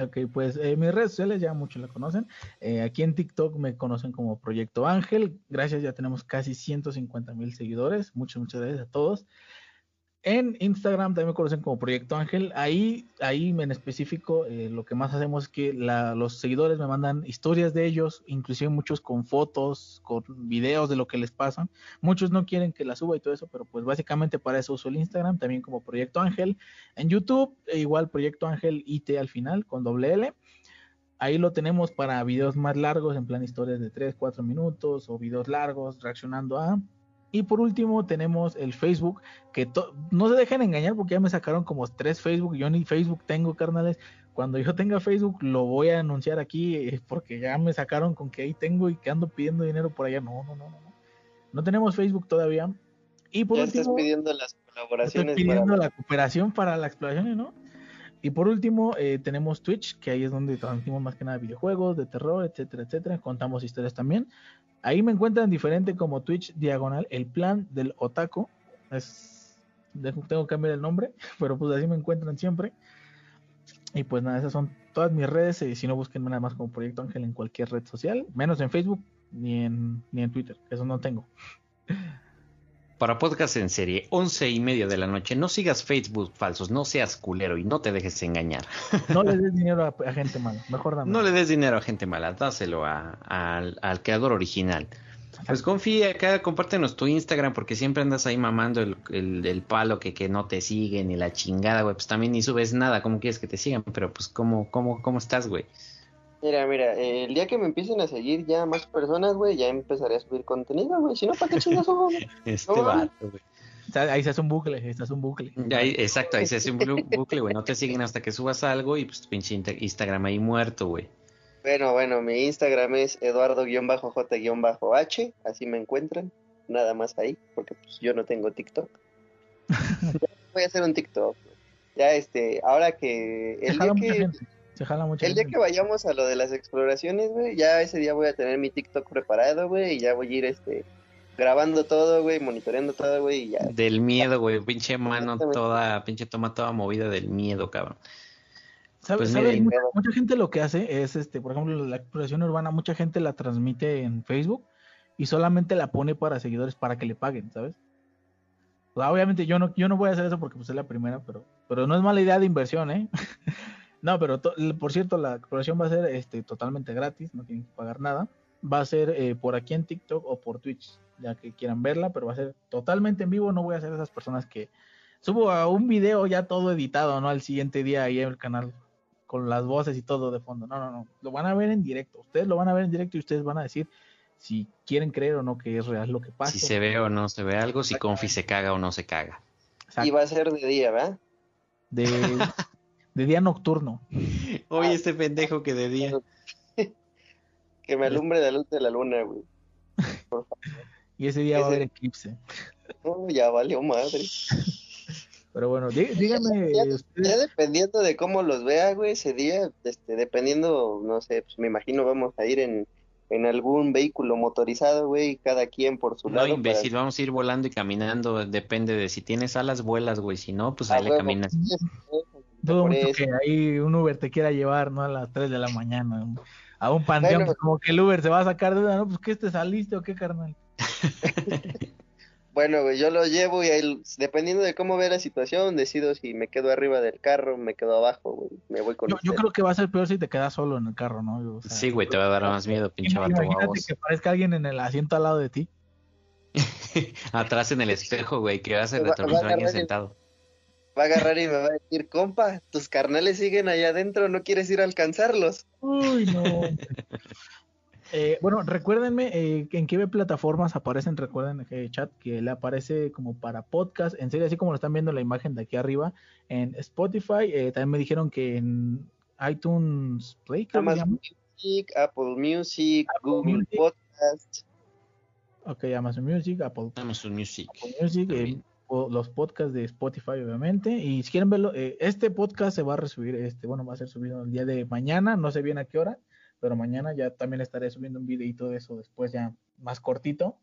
Ok, pues eh, mis redes sociales ya muchos la conocen. Eh, aquí en TikTok me conocen como Proyecto Ángel. Gracias, ya tenemos casi 150 mil seguidores. Muchas, muchas gracias a todos. En Instagram también me conocen como Proyecto Ángel. Ahí, ahí en específico, eh, lo que más hacemos es que los seguidores me mandan historias de ellos, inclusive muchos con fotos, con videos de lo que les pasa. Muchos no quieren que la suba y todo eso, pero pues básicamente para eso uso el Instagram, también como Proyecto Ángel. En YouTube, e igual Proyecto Ángel IT al final, con doble L. Ahí lo tenemos para videos más largos, en plan historias de 3, 4 minutos o videos largos reaccionando a y por último tenemos el Facebook, que no se dejen engañar porque ya me sacaron como tres Facebook, yo ni Facebook tengo, carnales. Cuando yo tenga Facebook lo voy a anunciar aquí eh, porque ya me sacaron con que ahí tengo y que ando pidiendo dinero por allá. No, no, no, no. No tenemos Facebook todavía. Y por ya último, estás pidiendo las colaboraciones pidiendo para... la cooperación para la exploración, ¿no? Y por último, eh, tenemos Twitch, que ahí es donde transmitimos más que nada videojuegos, de terror, etcétera, etcétera. Contamos historias también. Ahí me encuentran diferente como Twitch diagonal, el plan del otaku. Es, tengo que cambiar el nombre, pero pues así me encuentran siempre. Y pues nada, esas son todas mis redes. Y si no, busquen nada más como Proyecto Ángel en cualquier red social, menos en Facebook ni en, ni en Twitter. Eso no tengo. Para podcast en serie, once y media de la noche, no sigas Facebook falsos, no seas culero y no te dejes engañar. No le des dinero a, a gente mala. Mejor dame. No le des dinero a gente mala, dáselo a- al, al creador original. Pues confía acá, compártenos tu Instagram porque siempre andas ahí mamando el, el- el palo que, que no te siguen y la chingada, güey. Pues también ni subes nada, ¿cómo quieres que te sigan? Pero pues, ¿cómo, cómo, cómo estás, güey? Mira, mira, eh, el día que me empiecen a seguir ya más personas, güey, ya empezaré a subir contenido, güey. Si no, ¿para qué chingas subo? güey? Este No, vato, güey. Ahí se hace un bucle, ahí se hace un bucle. Ahí- exacto, ahí se hace un bucle, güey. No te siguen hasta que subas algo y pues tu pinche Instagram ahí muerto, güey. Bueno, bueno, mi Instagram es eduardo-j-h, así me encuentran, nada más ahí, porque pues yo no tengo TikTok. Ya Voy a hacer un TikTok. Ya este, ahora que el día que gente. Se jala mucha el día que vayamos a lo de las exploraciones, güey, ya ese día voy a tener mi TikTok preparado, güey, y ya voy a ir este grabando todo, güey, monitoreando todo, güey, y ya. Del miedo, güey. Pinche mano toda, pinche toma toda movida del miedo, cabrón. ¿Sabe- Pues sabe? mucha, mucha gente lo que hace es, este, por ejemplo, la exploración urbana, mucha gente la transmite en Facebook y solamente la pone para seguidores para que le paguen, ¿sabes? Obviamente yo no, yo no voy a hacer eso porque pues es la primera, pero, pero no es mala idea de inversión, ¿eh? no, pero to- por cierto, la exploración va a ser este, totalmente gratis, no tienen que pagar nada. Va a ser eh, por aquí en TikTok o por Twitch, ya que quieran verla, pero va a ser totalmente en vivo, no voy a ser esas personas que subo a un video ya todo editado, ¿no? Al siguiente día ahí en el canal con las voces y todo de fondo. No, no, no. Lo van a ver en directo. Ustedes lo van a ver en directo y ustedes van a decir si quieren creer o no que es real lo que pasa. Si se ve o no se ve algo, si Confi se caga o no se caga. Exacto. Y va a ser de día, ¿verdad? de, de día nocturno. Oye, este pendejo que de día. Que me alumbre la luz de la luna, güey. Y ese día va a Ese- haber eclipse. No, ya valió madre. Pero bueno, dí- díganme Ya, ustedes. ya dependiendo de cómo los vea, güey, ese día, este, dependiendo, no sé, pues me imagino vamos a ir en, en algún vehículo motorizado, güey, cada quien por su No, lado. imbécil, para- vamos a ir volando y caminando. Depende de si tienes alas, vuelas, güey. Si no, pues ahí le caminas. Dudo mucho eso. que ahí un Uber te quiera llevar, ¿no? A las 3 de la mañana. A un panteón, Bueno. pues, como que el Uber se va a sacar de duda, ¿no? Pues que te saliste o qué, carnal. Bueno, güey, yo lo llevo y ahí, dependiendo de cómo vea la situación, decido si me quedo arriba del carro, me quedo abajo, güey, me voy con Yo, yo creo que va a ser peor si te quedas solo en el carro, ¿no? O sea, Sí, güey, te va a dar más miedo, pinche vato Imagínate que parezca alguien en el asiento al lado de ti. Atrás en el espejo, güey, que vas a retrovisor alguien sentado. Va a agarrar y me va a decir, compa, tus carnales siguen allá adentro, ¿no quieres ir a alcanzarlos? Uy, no. Eh, bueno, recuérdenme eh, en qué plataformas aparecen, recuerden eh, chat que le aparece como para podcast, en serio, así como lo están viendo en la imagen de aquí arriba, en Spotify, eh, también me dijeron que en iTunes Play, creo que Amazon. Music, Apple Music, Apple Google Music. Podcast. Ok, Amazon Music, Apple, Amazon Music. Apple Music, eh, los podcasts de Spotify, obviamente. Y si quieren verlo, eh, este podcast se va a resubir, este, bueno, va a ser subido el día de mañana, no sé bien a qué hora, pero mañana ya también estaré subiendo un videito de eso después ya más cortito.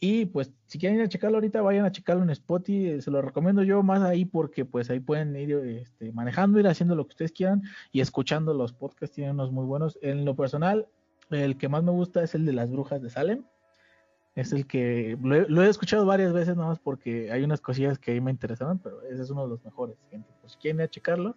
Y pues si quieren ir a checarlo ahorita, vayan a checarlo en Spotify, eh, se lo recomiendo yo más ahí porque pues ahí pueden ir este, manejando, ir haciendo lo que ustedes quieran y escuchando los podcasts, tienen unos muy buenos. En lo personal, el que más me gusta es el de las brujas de Salem. Es el que lo he, lo he escuchado varias veces nada más porque hay unas cosillas que ahí me interesaron, pero ese es uno de los mejores, gente. Pues quieren ir a checarlo,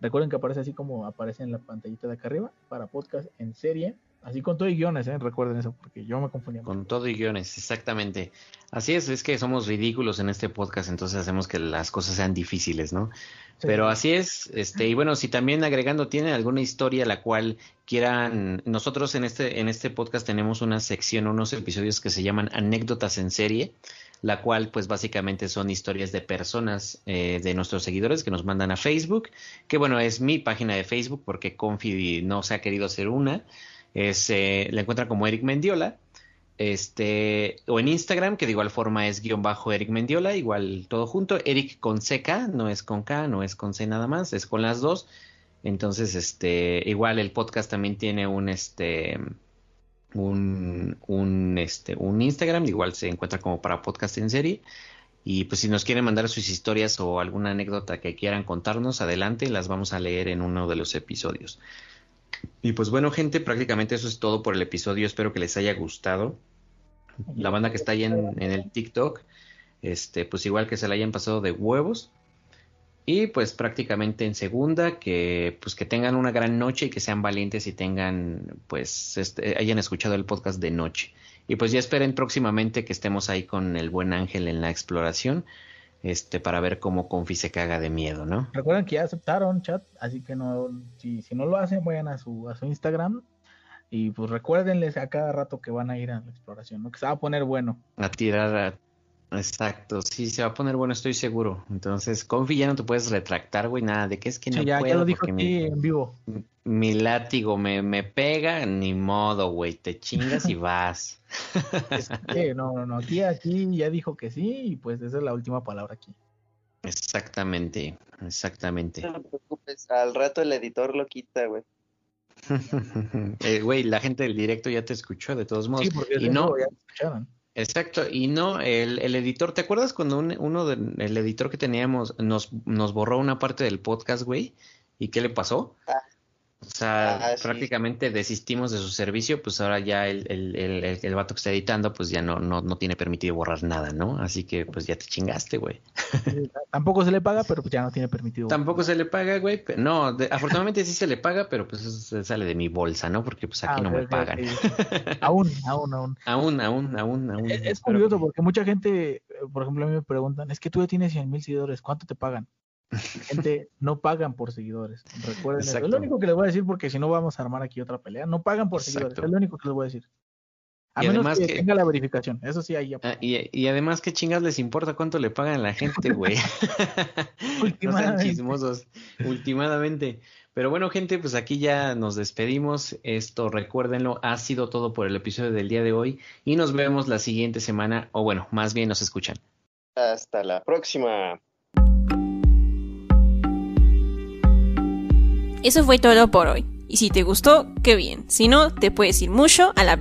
recuerden que aparece así como aparece en la pantallita de acá arriba para podcast en serie, así con todo y guiones, ¿eh? recuerden eso porque yo me confundía. Con todo y guiones, exactamente. Así es, es que somos ridículos en este podcast, entonces hacemos que las cosas sean difíciles, ¿no? Sí. Pero así es, este, y bueno, si también agregando tienen alguna historia la cual quieran, nosotros en este, en este podcast tenemos una sección, unos episodios que se llaman anécdotas en serie, la cual pues básicamente son historias de personas eh, de nuestros seguidores que nos mandan a Facebook, que bueno, es mi página de Facebook porque Confi no se ha querido hacer una, es, eh, la encuentran como Eric Mendiola, Este, o en Instagram, que de igual forma es guion bajo Eric Mendiola, igual todo junto. Eric con CK, no es con K, no es con C nada más, es con las dos. Entonces, este, igual el podcast también tiene un, este, un, un, este, un Instagram, igual se encuentra como para podcast en serie. Y pues si nos quieren mandar sus historias o alguna anécdota que quieran contarnos, adelante, las vamos a leer en uno de los episodios. Y pues bueno, gente, prácticamente eso es todo por el episodio. Espero que les haya gustado. La banda que está ahí en, el TikTok, este, pues igual que se la hayan pasado de huevos. Y pues prácticamente en segunda, que pues que tengan una gran noche y que sean valientes y tengan, pues, este, hayan escuchado el podcast de noche. Y pues ya esperen próximamente que estemos ahí con el buen Ángel en la exploración, este, para ver cómo Confi se caga de miedo, ¿no? Recuerden que ya aceptaron chat, así que no, si, si no lo hacen, vayan a su, a su Instagram y pues recuérdenles a cada rato que van a ir a la exploración, ¿no? Que se va a poner bueno. A tirar a Exacto, sí, se va a poner bueno, estoy seguro. Entonces, Confi ya no te puedes retractar, güey, nada, de que es que no Sí, ya, puedo ya lo dijo aquí en vivo. Mi látigo me, me pega, ni modo, güey, te chingas y vas. Es que, no, no, no, aquí, aquí ya dijo que sí y pues esa es la última palabra aquí. Exactamente, exactamente. No te preocupes, al rato el editor lo quita, güey. Eh, Güey, la gente del directo ya te escuchó de todos modos. Sí, porque y no, ya lo escucharon. Exacto, y no, el, el editor, ¿te acuerdas cuando un- uno del el editor que teníamos nos, nos borró una parte del podcast, güey? ¿Y qué le pasó? Ah. O sea, Ah, sí. prácticamente desistimos de su servicio, pues ahora ya el, el, el, el, el vato que está editando, pues ya no, no, no tiene permitido borrar nada, ¿no? Así que pues ya te chingaste, güey. Tampoco se le paga, pero pues ya no tiene permitido. Tampoco se le paga, güey. No, de- afortunadamente sí se le paga, pero pues eso se sale de mi bolsa, ¿no? Porque pues aquí Ah, no me pagan. Aún, aún, aún. Aún, aún, aún, aún. Es, curioso porque mucha gente, eh, por ejemplo, a mí me preguntan, es que tú ya tienes 100 mil seguidores, ¿cuánto te pagan? Gente, no pagan por seguidores. Recuerden eso. Es lo único que les voy a decir porque si no vamos a armar aquí otra pelea. No pagan por seguidores. Es lo único que les voy a decir. A Y menos además que, que- tenga la verificación. Eso sí, ahí ya. Ah, y, y además, ¿qué chingas les importa cuánto le pagan a la gente, güey? no sean chismosos, últimamente. Pero bueno, gente, pues aquí ya nos despedimos. Esto, recuérdenlo, ha sido todo por el episodio del día de hoy. Y nos vemos la siguiente semana, o bueno, más bien nos escuchan. Hasta la próxima. Eso fue todo por hoy. Y si te gustó, qué bien. Si no, te puedes ir mucho a la